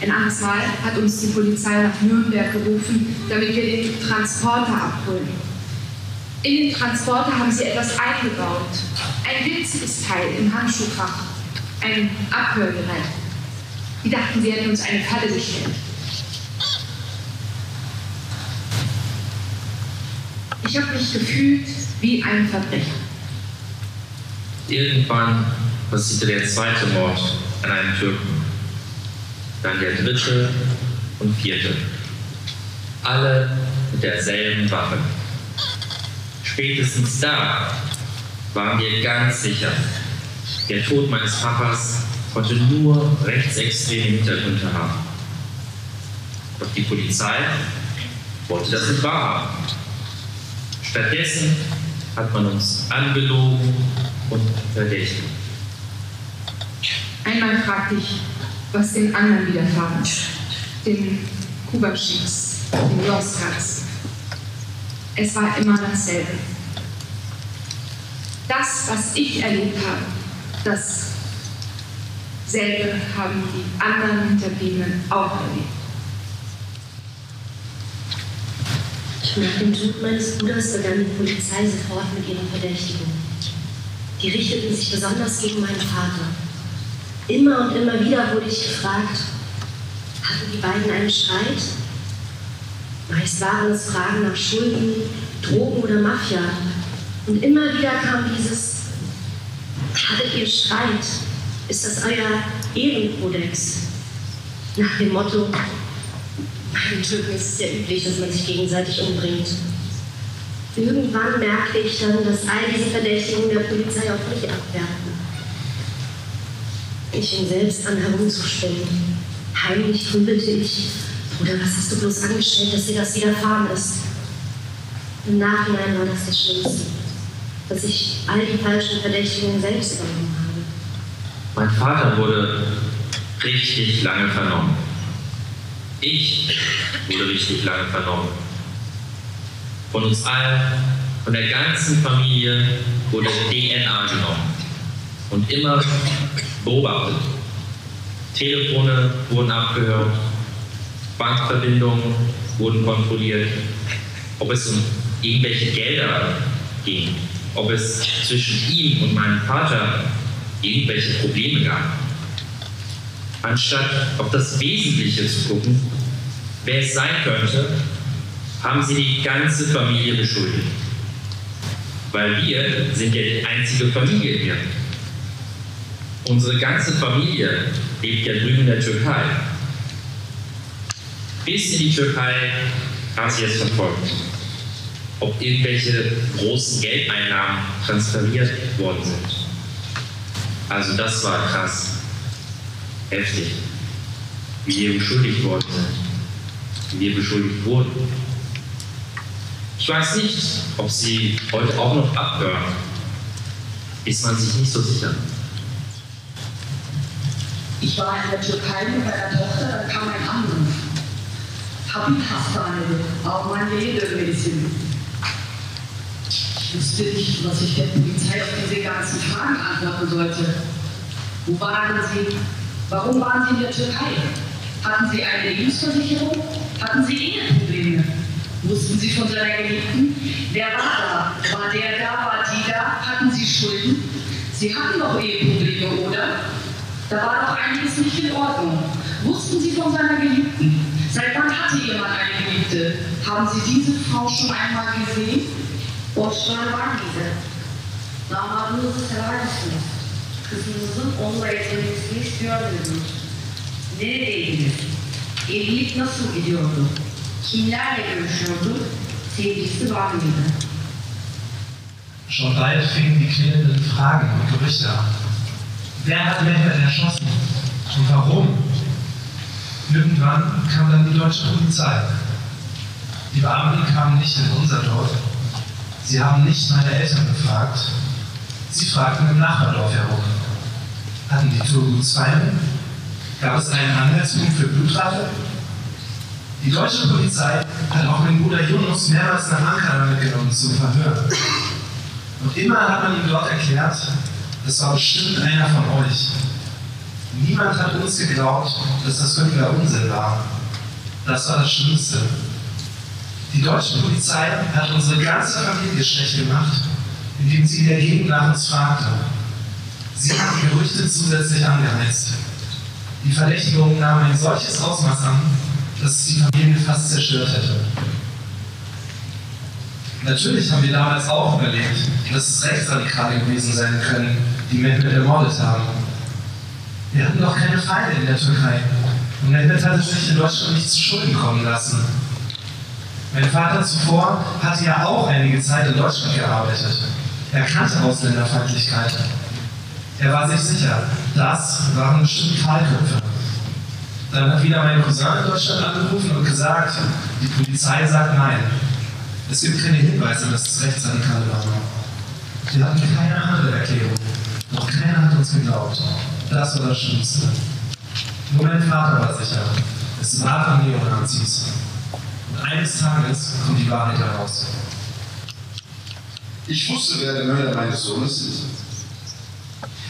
[SPEAKER 10] Ein anderes Mal hat uns die Polizei nach Nürnberg gerufen, damit wir den Transporter abholen. In den Transporter haben sie etwas eingebaut. Ein winziges Teil im Handschuhfach. Ein Abhörgerät. Die dachten, sie hätten uns eine Falle gestellt. Ich habe mich gefühlt wie ein Verbrecher.
[SPEAKER 11] Irgendwann passierte der zweite Mord an einem Türken. Dann der dritte und vierte. Alle mit derselben Waffe. Spätestens da waren wir ganz sicher, der Tod meines Papas konnte nur rechtsextreme Hintergründe haben. Doch die Polizei wollte das nicht wahrhaben. Stattdessen hat man uns angelogen und verdächtigt.
[SPEAKER 10] Einmal fragte ich, was den anderen widerfahren ist. Den Kubaschicks, den Loskats. Es war immer dasselbe. Das, was ich erlebt habe, dasselbe haben die anderen Hinterbliebenen auch erlebt.
[SPEAKER 12] Nach dem Tod meines Bruders begann die Polizei sofort mit ihren Verdächtigungen. Die richteten sich besonders gegen meinen Vater. Immer und immer wieder wurde ich gefragt, hatten die beiden einen Streit? Meist waren es Fragen nach Schulden, Drogen oder Mafia. Und immer wieder kam dieses, hattet ihr Streit? Ist das euer Ehrenkodex? Nach dem Motto, bei den Türken ist es ja üblich, dass man sich gegenseitig umbringt. Irgendwann merkte ich dann, dass all diese Verdächtigungen der Polizei auf mich abwerten. Ich fing selbst an herumzuspinnen. Heimlich grübelte ich, Bruder, was hast du bloß angestellt, dass dir das widerfahren ist? Im Nachhinein war das das Schlimmste, dass ich all die falschen Verdächtigungen selbst übernommen habe.
[SPEAKER 11] Mein Vater wurde richtig lange vernommen. Ich wurde richtig lange vernommen. Von uns allen, von der ganzen Familie wurde DNA genommen und immer beobachtet. Telefone wurden abgehört, Bankverbindungen wurden kontrolliert, ob es um irgendwelche Gelder ging, ob es zwischen ihm und meinem Vater irgendwelche Probleme gab. Anstatt auf das Wesentliche zu gucken, wer es sein könnte, haben sie die ganze Familie beschuldigt. Weil wir sind ja die einzige Familie hier. Unsere ganze Familie lebt ja drüben in der Türkei. Bis in die Türkei haben sie es verfolgt. Ob irgendwelche großen Geldeinnahmen transferiert worden sind. Also das war krass. Heftig. Wie wir beschuldigt worden sind. Wie wir beschuldigt wurden. Ich weiß nicht, ob sie heute auch noch abhören. Ist man sich nicht so sicher.
[SPEAKER 13] Ich war in der Türkei mit meiner Tochter, dann kam ein Anruf. Habib Hastane, Almanya dönmelisin. Ich wusste nicht, was ich der Polizei auf diese ganzen Fragen antworten sollte. Wo waren Sie? Warum waren Sie in der Türkei? Hatten Sie eine Lebensversicherung? Hatten Sie Eheprobleme? Wussten Sie von seiner Geliebten? Wer war da? War der da? War die da? Hatten Sie Schulden? Sie hatten doch Eheprobleme, oder? Da war doch einiges nicht in Ordnung. Wussten Sie von seiner Geliebten? Seit wann hatte jemand eine Geliebte? Haben Sie diese Frau schon einmal gesehen?
[SPEAKER 12] Borçlar var mıydı? Damadınızı sever misiniz? Kızınızın onunla evlenmesini istiyor muydunuz? Neredeydiniz? Evlilik nasıl gidiyordu? Kimlerle görüşüyordu? Sevgilisi var mıydı?
[SPEAKER 14] Schon bald fingen die klärenden Fragen und Gerüchte an. Wer hat Mehmet erschossen? Und warum? Irgendwann kam dann die deutsche Polizei. Die Beamten kamen nicht in unser Dorf. Sie haben nicht meine Eltern gefragt. Sie fragten im Nachbardorf herum. Hatten die Tour gut Zweifel? Gab es einen Anhaltspunkt für Blutrache? Die deutsche Polizei hat auch meinen Bruder Jonas mehrmals nach Ankara mitgenommen zum Verhör. Und immer hat man ihm dort erklärt, das war bestimmt einer von euch. Niemand hat uns geglaubt, dass das völliger Unsinn war. Das war das Schlimmste. Die deutsche Polizei hat unsere ganze Familie schlecht gemacht, indem sie in der Gegend nach uns fragte. Sie hat die Gerüchte zusätzlich angeheizt. Die Verdächtigung nahm ein solches Ausmaß an, dass es die Familie fast zerstört hätte. Natürlich haben wir damals auch überlegt, dass es Rechtsradikale gewesen sein können, die Mehmet ermordet haben. Wir hatten doch keine Feinde in der Türkei. Und Mehmet hatte sich in Deutschland nicht zu Schulden kommen lassen. Mein Vater zuvor hatte ja auch einige Zeit in Deutschland gearbeitet. Er kannte Ausländerfeindlichkeit. Er war sich sicher, das waren bestimmt Kahlköpfe. Dann hat wieder mein Cousin in Deutschland angerufen und gesagt, die Polizei sagt nein. Es gibt keine Hinweise, dass es Rechtsradikale waren. Wir hatten keine andere Erklärung. Noch keiner hat uns geglaubt. Das war das Schlimmste. Nur mein Vater war sicher. Es waren Neonazis. Und eines Tages kommt die Wahrheit heraus.
[SPEAKER 15] Ich wusste, wer der Mörder meines Sohnes ist.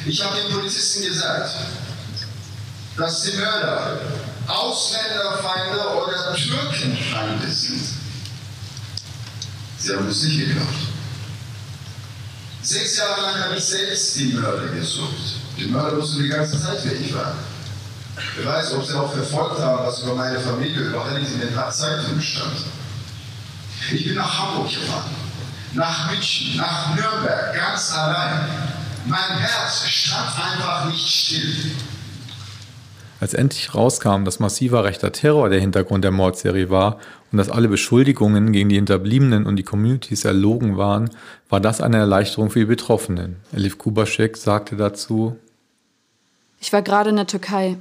[SPEAKER 15] Ich habe den Polizisten gesagt, dass die Mörder Ausländerfeinde oder Türkenfeinde sind. Sie haben es nicht geglaubt. Sechs Jahre lang habe ich selbst die Mörder gesucht. Die Mörder wussten die ganze Zeit, wer ich war. Wer weiß, ob sie auch verfolgt haben, was über meine Familie überhaupt in den Zeitungen stand. Ich bin nach Hamburg gefahren, nach München, nach Nürnberg, ganz allein. Mein Herz stand einfach nicht still.
[SPEAKER 2] Als endlich rauskam, dass massiver rechter Terror der Hintergrund der Mordserie war und dass alle Beschuldigungen gegen die Hinterbliebenen und die Communities erlogen waren, war das eine Erleichterung für die Betroffenen. Elif Kubaschek sagte dazu:
[SPEAKER 9] Ich war gerade in der Türkei.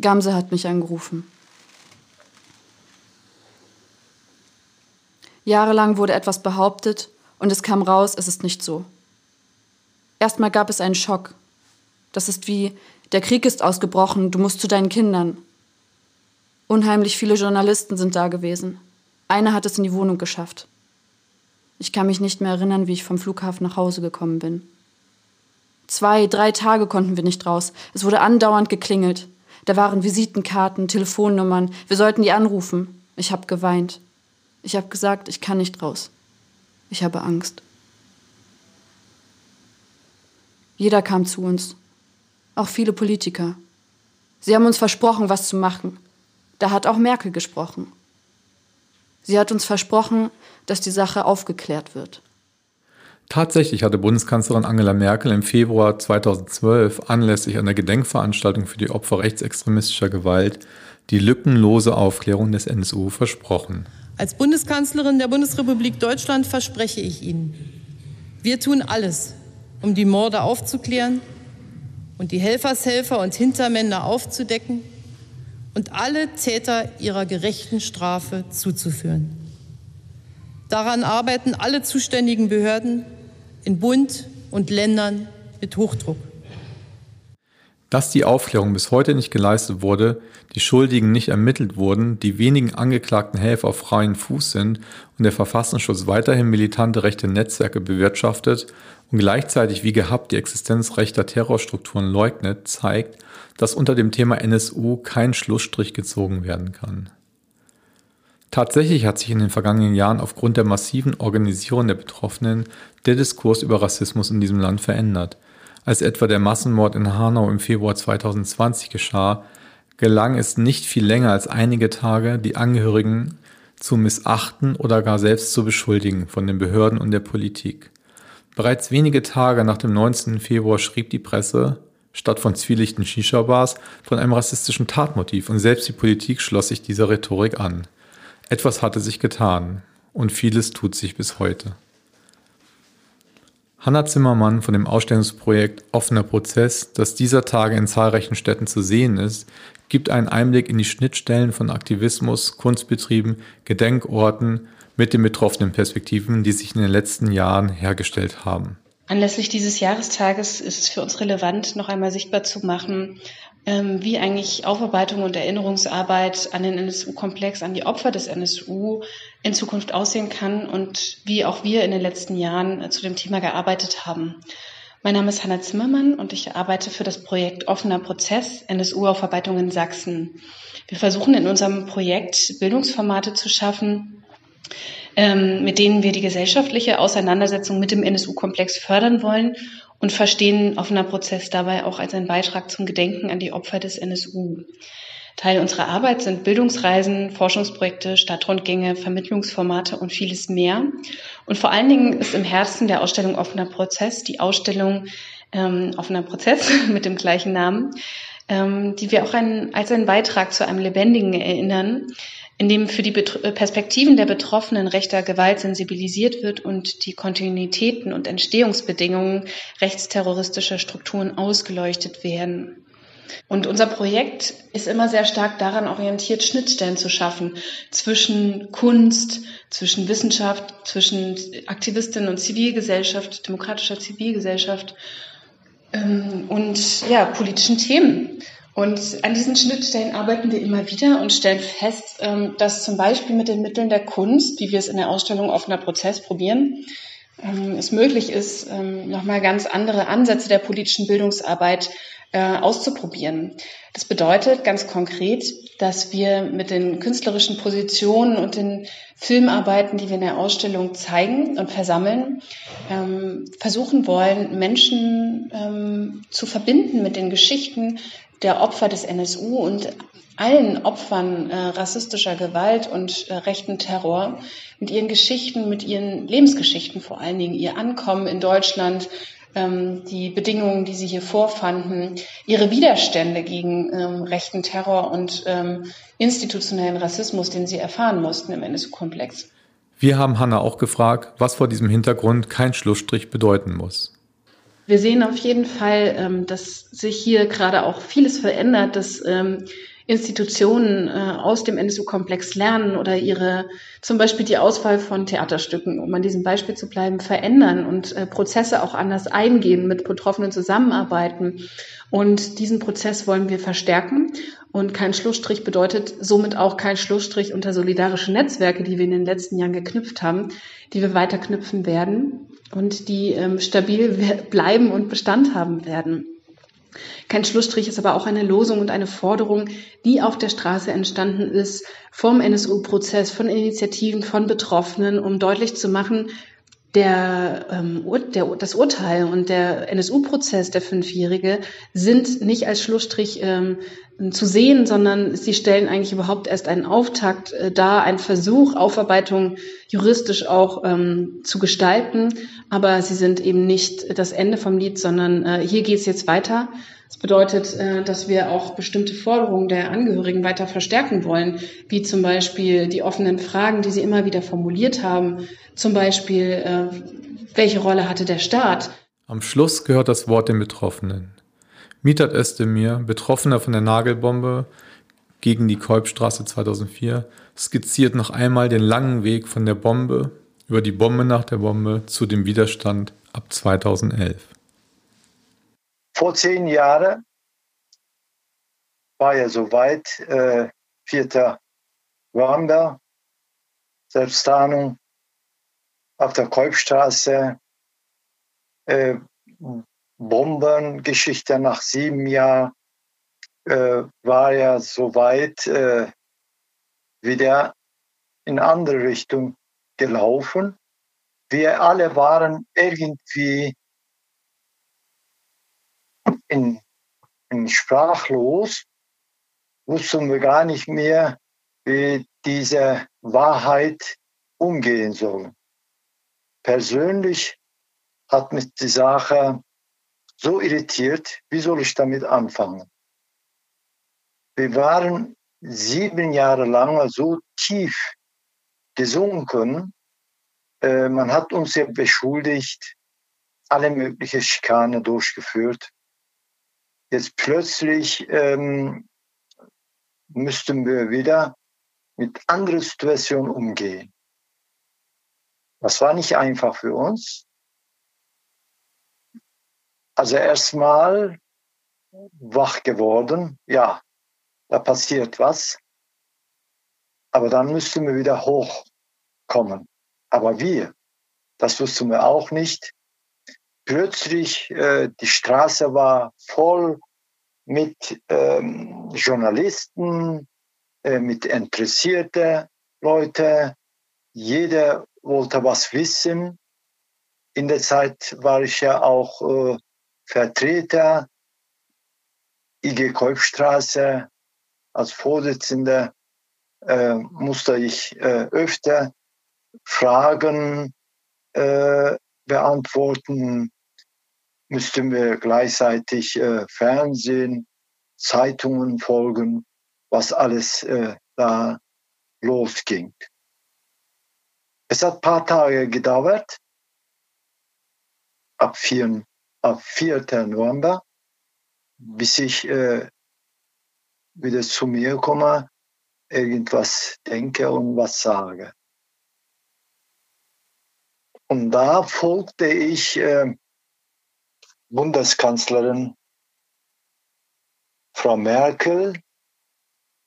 [SPEAKER 9] Gamse hat mich angerufen. Jahrelang wurde etwas behauptet und es kam raus, es ist nicht so. Erstmal gab es einen Schock. Das ist wie, der Krieg ist ausgebrochen, du musst zu deinen Kindern. Unheimlich viele Journalisten sind da gewesen. Einer hat es in die Wohnung geschafft. Ich kann mich nicht mehr erinnern, wie ich vom Flughafen nach Hause gekommen bin. Zwei, drei Tage konnten wir nicht raus. Es wurde andauernd geklingelt. Da waren Visitenkarten, Telefonnummern. Wir sollten die anrufen. Ich habe geweint. Ich habe gesagt, ich kann nicht raus. Ich habe Angst. Jeder kam zu uns. Auch viele Politiker. Sie haben uns versprochen, was zu machen. Da hat auch Merkel gesprochen. Sie hat uns versprochen, dass die Sache aufgeklärt wird.
[SPEAKER 2] Tatsächlich hatte Bundeskanzlerin Angela Merkel im Februar 2012 anlässlich einer Gedenkveranstaltung für die Opfer rechtsextremistischer Gewalt die lückenlose Aufklärung des NSU versprochen.
[SPEAKER 16] Als Bundeskanzlerin der Bundesrepublik Deutschland verspreche ich Ihnen, wir tun alles, um die Morde aufzuklären und die Helfershelfer und Hintermänner aufzudecken und alle Täter ihrer gerechten Strafe zuzuführen. Daran arbeiten alle zuständigen Behörden in Bund und Ländern mit Hochdruck.
[SPEAKER 2] Dass die Aufklärung bis heute nicht geleistet wurde, die Schuldigen nicht ermittelt wurden, die wenigen angeklagten Helfer auf freien Fuß sind und der Verfassungsschutz weiterhin militante rechte Netzwerke bewirtschaftet und gleichzeitig wie gehabt die Existenz rechter Terrorstrukturen leugnet, zeigt, dass unter dem Thema NSU kein Schlussstrich gezogen werden kann. Tatsächlich hat sich in den vergangenen Jahren aufgrund der massiven Organisierung der Betroffenen der Diskurs über Rassismus in diesem Land verändert. Als etwa der Massenmord in Hanau im Februar 2020 geschah, gelang es nicht viel länger als einige Tage, die Angehörigen zu missachten oder gar selbst zu beschuldigen von den Behörden und der Politik. Bereits wenige Tage nach dem 19. Februar schrieb die Presse, statt von zwielichten Shisha-Bars, von einem rassistischen Tatmotiv und selbst die Politik schloss sich dieser Rhetorik an. Etwas hatte sich getan und vieles tut sich bis heute. Hanna Zimmermann von dem Ausstellungsprojekt Offener Prozess, das dieser Tage in zahlreichen Städten zu sehen ist, gibt einen Einblick in die Schnittstellen von Aktivismus, Kunstbetrieben, Gedenkorten mit den betroffenen Perspektiven, die sich in den letzten Jahren hergestellt haben.
[SPEAKER 17] Anlässlich dieses Jahrestages ist es für uns relevant, noch einmal sichtbar zu machen, wie eigentlich Aufarbeitung und Erinnerungsarbeit an den NSU-Komplex, an die Opfer des NSU in Zukunft aussehen kann und wie auch wir in den letzten Jahren äh, zu dem Thema gearbeitet haben. Mein Name ist Hanna Zimmermann und ich arbeite für das Projekt Offener Prozess NSU-Aufarbeitung in Sachsen. Wir versuchen in unserem Projekt Bildungsformate zu schaffen, ähm, mit denen wir die gesellschaftliche Auseinandersetzung mit dem NSU-Komplex fördern wollen und verstehen offener Prozess dabei auch als einen Beitrag zum Gedenken an die Opfer des NSU. Teil unserer Arbeit sind Bildungsreisen, Forschungsprojekte, Stadtrundgänge, Vermittlungsformate und vieles mehr. Und vor allen Dingen ist im Herzen der Ausstellung Offener Prozess die Ausstellung ähm, Offener Prozess mit dem gleichen Namen, ähm, die wir auch ein, als einen Beitrag zu einem lebendigen Erinnern in dem für die äh, Perspektiven der Betroffenen rechter Gewalt sensibilisiert wird und die Kontinuitäten und Entstehungsbedingungen rechtsterroristischer Strukturen ausgeleuchtet werden. Und unser Projekt ist immer sehr stark daran orientiert, Schnittstellen zu schaffen zwischen Kunst, zwischen Wissenschaft, zwischen Aktivistinnen und Zivilgesellschaft, demokratischer Zivilgesellschaft ähm, und ja, politischen Themen. Und an diesen Schnittstellen arbeiten wir immer wieder und stellen fest, ähm, dass zum Beispiel mit den Mitteln der Kunst, wie wir es in der Ausstellung Offener Prozess probieren, ähm, es möglich ist, ähm, nochmal ganz andere Ansätze der politischen Bildungsarbeit äh, auszuprobieren. Das bedeutet ganz konkret, dass wir mit den künstlerischen Positionen und den Filmarbeiten, die wir in der Ausstellung zeigen und versammeln, versuchen wollen, Menschen zu verbinden mit den Geschichten der Opfer des NSU und allen Opfern äh, rassistischer Gewalt und äh, rechten Terror mit ihren Geschichten, mit ihren Lebensgeschichten vor allen Dingen, ihr Ankommen in Deutschland, ähm, die Bedingungen, die sie hier vorfanden, ihre Widerstände gegen ähm, rechten Terror und ähm, institutionellen Rassismus, den sie erfahren mussten im NSU-Komplex.
[SPEAKER 2] Wir haben Hanna auch gefragt, was vor diesem Hintergrund kein Schlussstrich bedeuten muss.
[SPEAKER 17] Wir sehen auf jeden Fall, ähm, dass sich hier gerade auch vieles verändert, dass ähm, Institutionen äh, aus dem NSU-Komplex lernen oder ihre, zum Beispiel die Auswahl von Theaterstücken, um an diesem Beispiel zu bleiben, verändern und äh, Prozesse auch anders eingehen, mit Betroffenen zusammenarbeiten. Und diesen Prozess wollen wir verstärken. Und kein Schlussstrich bedeutet somit auch kein Schlussstrich unter solidarische Netzwerke, die wir in den letzten Jahren geknüpft haben, die wir weiter knüpfen werden und die ähm, stabil bleiben und Bestand haben werden. Kein Schlussstrich ist aber auch eine Losung und eine Forderung, die auf der Straße entstanden ist, vom NSU-Prozess, von Initiativen, von Betroffenen, um deutlich zu machen, der, ähm, der, das Urteil und der NSU-Prozess, der Fünfjährige, sind nicht als Schlussstrich ähm, zu sehen, sondern sie stellen eigentlich überhaupt erst einen Auftakt äh, dar, einen Versuch, Aufarbeitung juristisch auch ähm, zu gestalten. Aber sie sind eben nicht das Ende vom Lied, sondern äh, hier geht es jetzt weiter. Das bedeutet, äh, dass wir auch bestimmte Forderungen der Angehörigen weiter verstärken wollen, wie zum Beispiel die offenen Fragen, die sie immer wieder formuliert haben. Zum Beispiel, äh, welche Rolle hatte der Staat?
[SPEAKER 2] Am Schluss gehört das Wort den Betroffenen. Mitat Özdemir, Betroffener von der Nagelbombe gegen die Kolbstraße 2004, skizziert noch einmal den langen Weg von der Bombe über die Bombe nach der Bombe zu dem Widerstand ab 2011.
[SPEAKER 18] Vor zehn Jahren war ja soweit, äh, 4. November, Selbsttarnung auf der Kolbstraße, äh, Bombengeschichte nach sieben Jahren äh, war ja soweit äh, wieder in andere Richtung gelaufen. Wir alle waren irgendwie in, in sprachlos, wussten wir gar nicht mehr, wie diese Wahrheit umgehen sollen. Persönlich hat mich die Sache so irritiert, wie soll ich damit anfangen? Wir waren sieben Jahre lang so tief gesunken. Äh, man hat uns ja beschuldigt, alle möglichen Schikane durchgeführt. Jetzt plötzlich ähm, müssten wir wieder mit anderen Situationen umgehen. Das war nicht einfach für uns. Also erstmal wach geworden, ja, da passiert was. Aber dann müssten wir wieder hochkommen. Aber wir, das wussten wir auch nicht. Plötzlich, äh, die Straße war voll mit ähm, Journalisten, äh, mit interessierten Leuten. Jeder wollte was wissen. In der Zeit war ich ja auch äh, Vertreter IG Kolbstraße als Vorsitzender äh, musste ich äh, öfter Fragen äh, beantworten, müssten wir gleichzeitig äh, Fernsehen, Zeitungen folgen, was alles äh, da losging. Es hat ein paar Tage gedauert, ab 4, ab 4. November, bis ich äh, wieder zu mir komme, irgendwas denke und was sage. Und da folgte ich äh, Bundeskanzlerin Frau Merkel,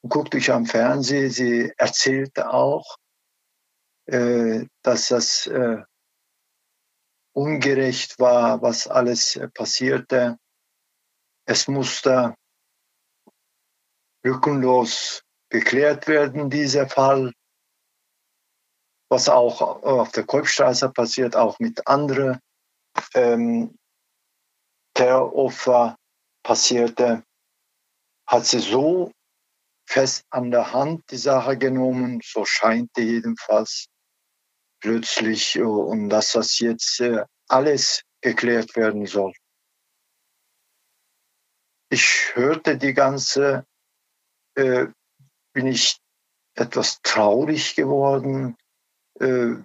[SPEAKER 18] guckte ich am Fernsehen, sie erzählte auch, äh, dass das äh, ungerecht war, was alles äh, passierte. Es musste lückenlos geklärt werden, dieser Fall. Was auch auf der Kolbstraße passiert, auch mit anderen ähm, Terroropfer passierte, hat sie so fest an der Hand die Sache genommen, so scheint jedenfalls plötzlich, äh, und dass das jetzt äh, alles geklärt werden soll. Ich hörte die ganze äh, bin ich etwas traurig geworden. Äh,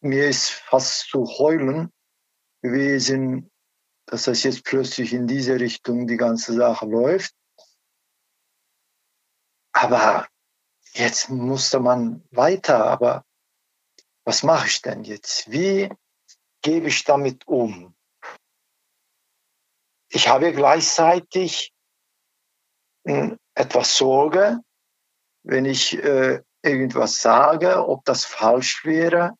[SPEAKER 18] mir ist fast zu heulen gewesen, dass das jetzt plötzlich in diese Richtung die ganze Sache läuft. Aber jetzt musste man weiter. Aber was mache ich denn jetzt? Wie gebe ich damit um? Ich habe gleichzeitig etwas Sorge, wenn ich äh, irgendwas sage, ob das falsch wäre.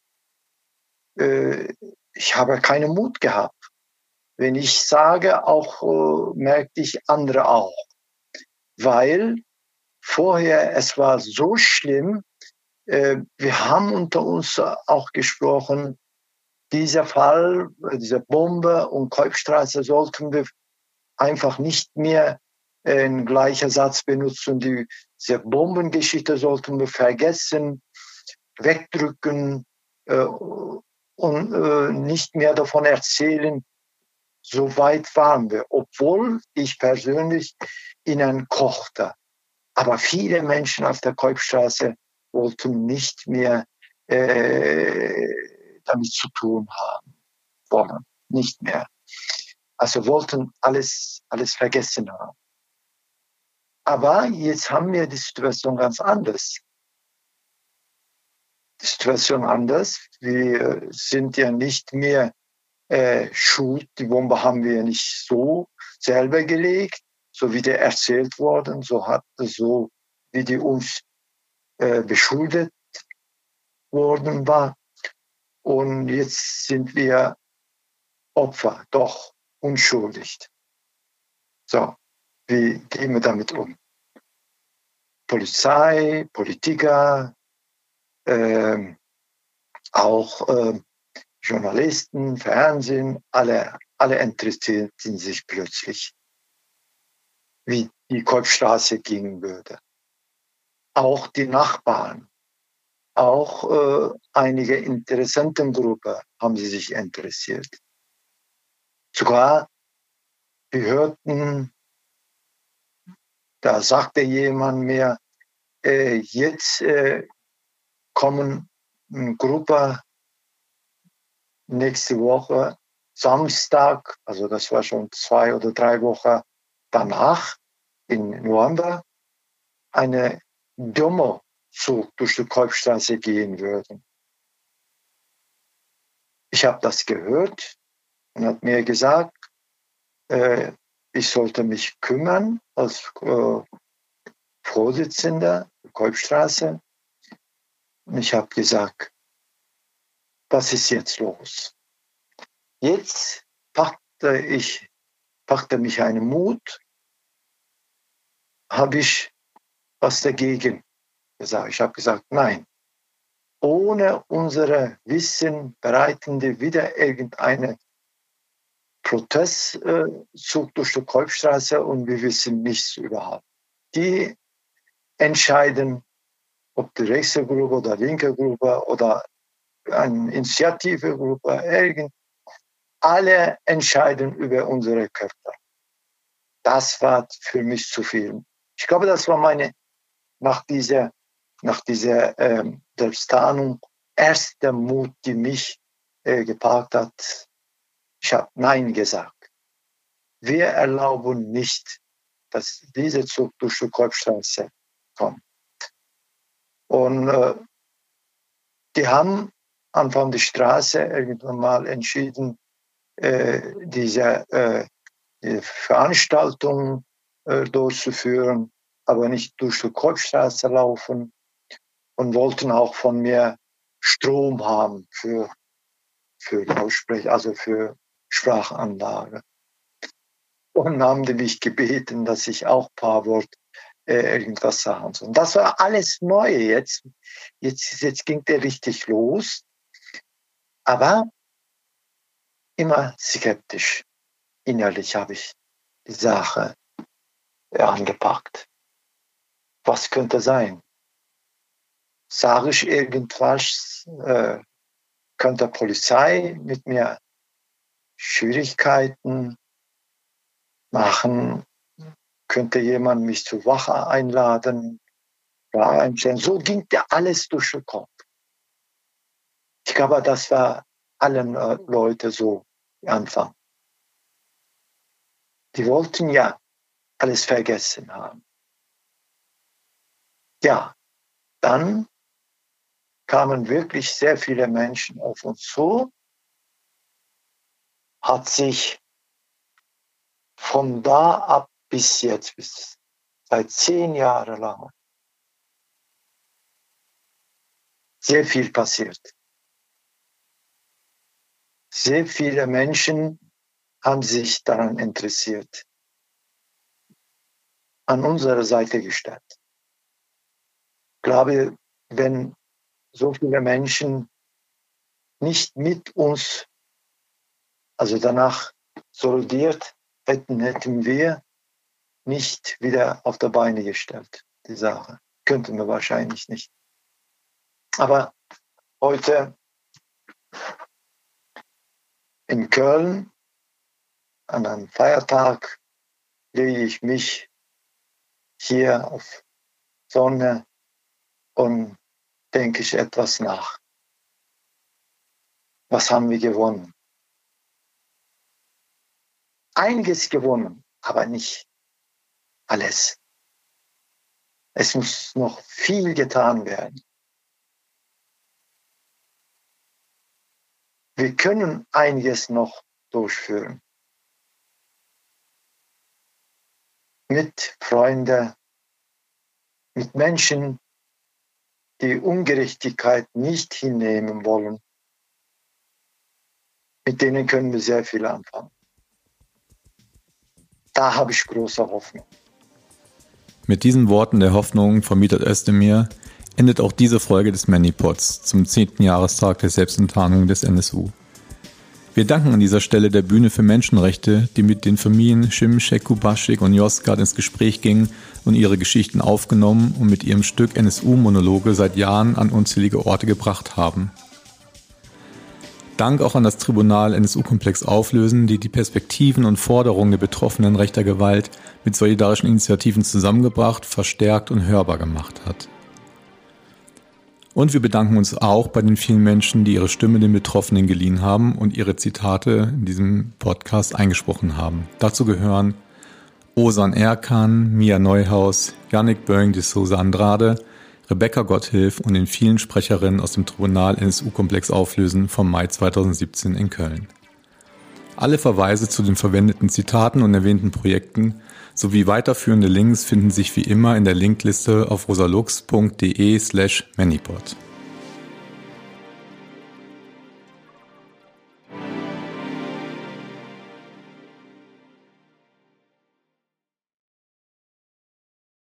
[SPEAKER 18] Äh, ich habe keinen Mut gehabt. Wenn ich sage, auch äh, merkte ich andere auch. Weil vorher es war so schlimm, wir haben unter uns auch gesprochen, dieser Fall, diese Bombe und Kolbstraße sollten wir einfach nicht mehr ein gleicher Satz benutzen. Diese Bombengeschichte sollten wir vergessen, wegdrücken äh, und äh, nicht mehr davon erzählen. So weit waren wir, obwohl ich persönlich ihnen kochte. Aber viele Menschen auf der Kolbstraße wollten nicht mehr äh, damit zu tun haben wollen, nicht mehr. Also wollten alles, alles vergessen haben. Aber jetzt haben wir die Situation ganz anders. Die Situation anders. Wir sind ja nicht mehr äh, schuld. Die Bombe haben wir nicht so selber gelegt, so wie der erzählt worden, so hat so wie die uns äh, beschuldet worden war. Und jetzt sind wir Opfer, doch unschuldig. So, wie gehen wir damit um? Polizei, Politiker, äh, auch äh, Journalisten, Fernsehen, alle, alle interessierten sich plötzlich, wie die Kolbstraße gehen würde. Auch die Nachbarn, auch äh, einige Interessentengruppen haben sie sich interessiert. Sogar wir hörten, da sagte jemand mir, äh, jetzt äh, kommen eine Gruppe nächste Woche Samstag, also das war schon zwei oder drei Wochen danach, in November, eine Demo-Zug durch die Kolbstraße gehen würden. Ich habe das gehört und hat mir gesagt, äh, ich sollte mich kümmern als äh, Vorsitzender der Kolbstraße. Und ich habe gesagt, was ist jetzt los? Jetzt packte ich, packte mich einen Mut, habe ich was dagegen gesagt. Ich habe gesagt, nein, ohne unsere Wissen bereitende wieder irgendeine Protestzug durch die Kolbstraße und wir wissen nichts überhaupt. Die entscheiden, ob die rechte Gruppe oder linke Gruppe oder eine Initiativegruppe, irgend, alle entscheiden über unsere Körper. Das war für mich zu viel. Ich glaube, das war meine, nach dieser, nach dieser ähm, Selbsttarnung, erste Mut, die mich äh, geparkt hat. Ich habe Nein gesagt. Wir erlauben nicht, dass dieser Zug durch die Kolbstraße kommt. Und äh, die haben Anfang der Straße irgendwann mal entschieden, äh, diese, äh, die Veranstaltung äh, durchzuführen, aber nicht durch die Kolbstraße laufen und wollten auch von mir Strom haben für, für Lautsprecher, also für Sprachanlage. Und haben die mich gebeten, dass ich auch ein paar Worte äh, irgendwas sagen soll. Und das war alles neu jetzt. Jetzt, jetzt ging der richtig los aber immer skeptisch. Innerlich habe ich die Sache angepackt. Was könnte sein? Sage ich irgendwas? Äh, könnte Polizei mit mir Schwierigkeiten machen? Könnte jemand mich zur Wache einladen? So ging der alles durch den Kopf. Ich glaube, das war allen äh, Leute so Anfang. Die wollten ja alles vergessen haben. Ja, dann kamen wirklich sehr viele Menschen auf uns zu, hat sich von da ab bis jetzt, bis seit zehn Jahren lang, sehr viel passiert. Sehr viele Menschen haben sich daran interessiert, an unserer Seite gestellt. Ich glaube, wenn so viele Menschen nicht mit uns, also danach solidiert hätten, hätten wir nicht wieder auf der Beine gestellt, die Sache. Könnten wir wahrscheinlich nicht. Aber heute in Köln an einem Feiertag lege ich mich hier auf Sonne und denke ich etwas nach. Was haben wir gewonnen? Einiges gewonnen, aber nicht alles. Es muss noch viel getan werden. Wir können einiges noch durchführen. Mit Freunden, mit Menschen, die Ungerechtigkeit nicht hinnehmen wollen. Mit denen können wir sehr viel anfangen. Da habe ich große Hoffnung.
[SPEAKER 2] Mit diesen Worten der Hoffnung vermietet Özdemir endet auch diese Folge des Manipods zum 10. Jahrestag der Selbstenttarnung des NSU. Wir danken an dieser Stelle der Bühne für Menschenrechte, die mit den Familien Schimschek, Kubaschik und Josgard ins Gespräch ging und ihre Geschichten aufgenommen und mit ihrem Stück NSU-Monologe seit Jahren an unzählige Orte gebracht haben. Dank auch an das Tribunal NSU-Komplex auflösen, die die Perspektiven und Forderungen der Betroffenen rechter Gewalt mit solidarischen Initiativen zusammengebracht, verstärkt und hörbar gemacht hat. Und wir bedanken uns auch bei den vielen Menschen, die ihre Stimme den Betroffenen geliehen haben und ihre Zitate in diesem Podcast eingesprochen haben. Dazu gehören Osan Erkan, Mia Neuhaus, Yannick Böing de Sousa Andrade, Rebecca Gotthilf und den vielen Sprecherinnen aus dem Tribunal NSU-Komplex auflösen vom Mai 2017 in Köln. Alle Verweise zu den verwendeten Zitaten und erwähnten Projekten sowie weiterführende Links finden sich wie immer in der Linkliste auf rosalux.de slash manipod.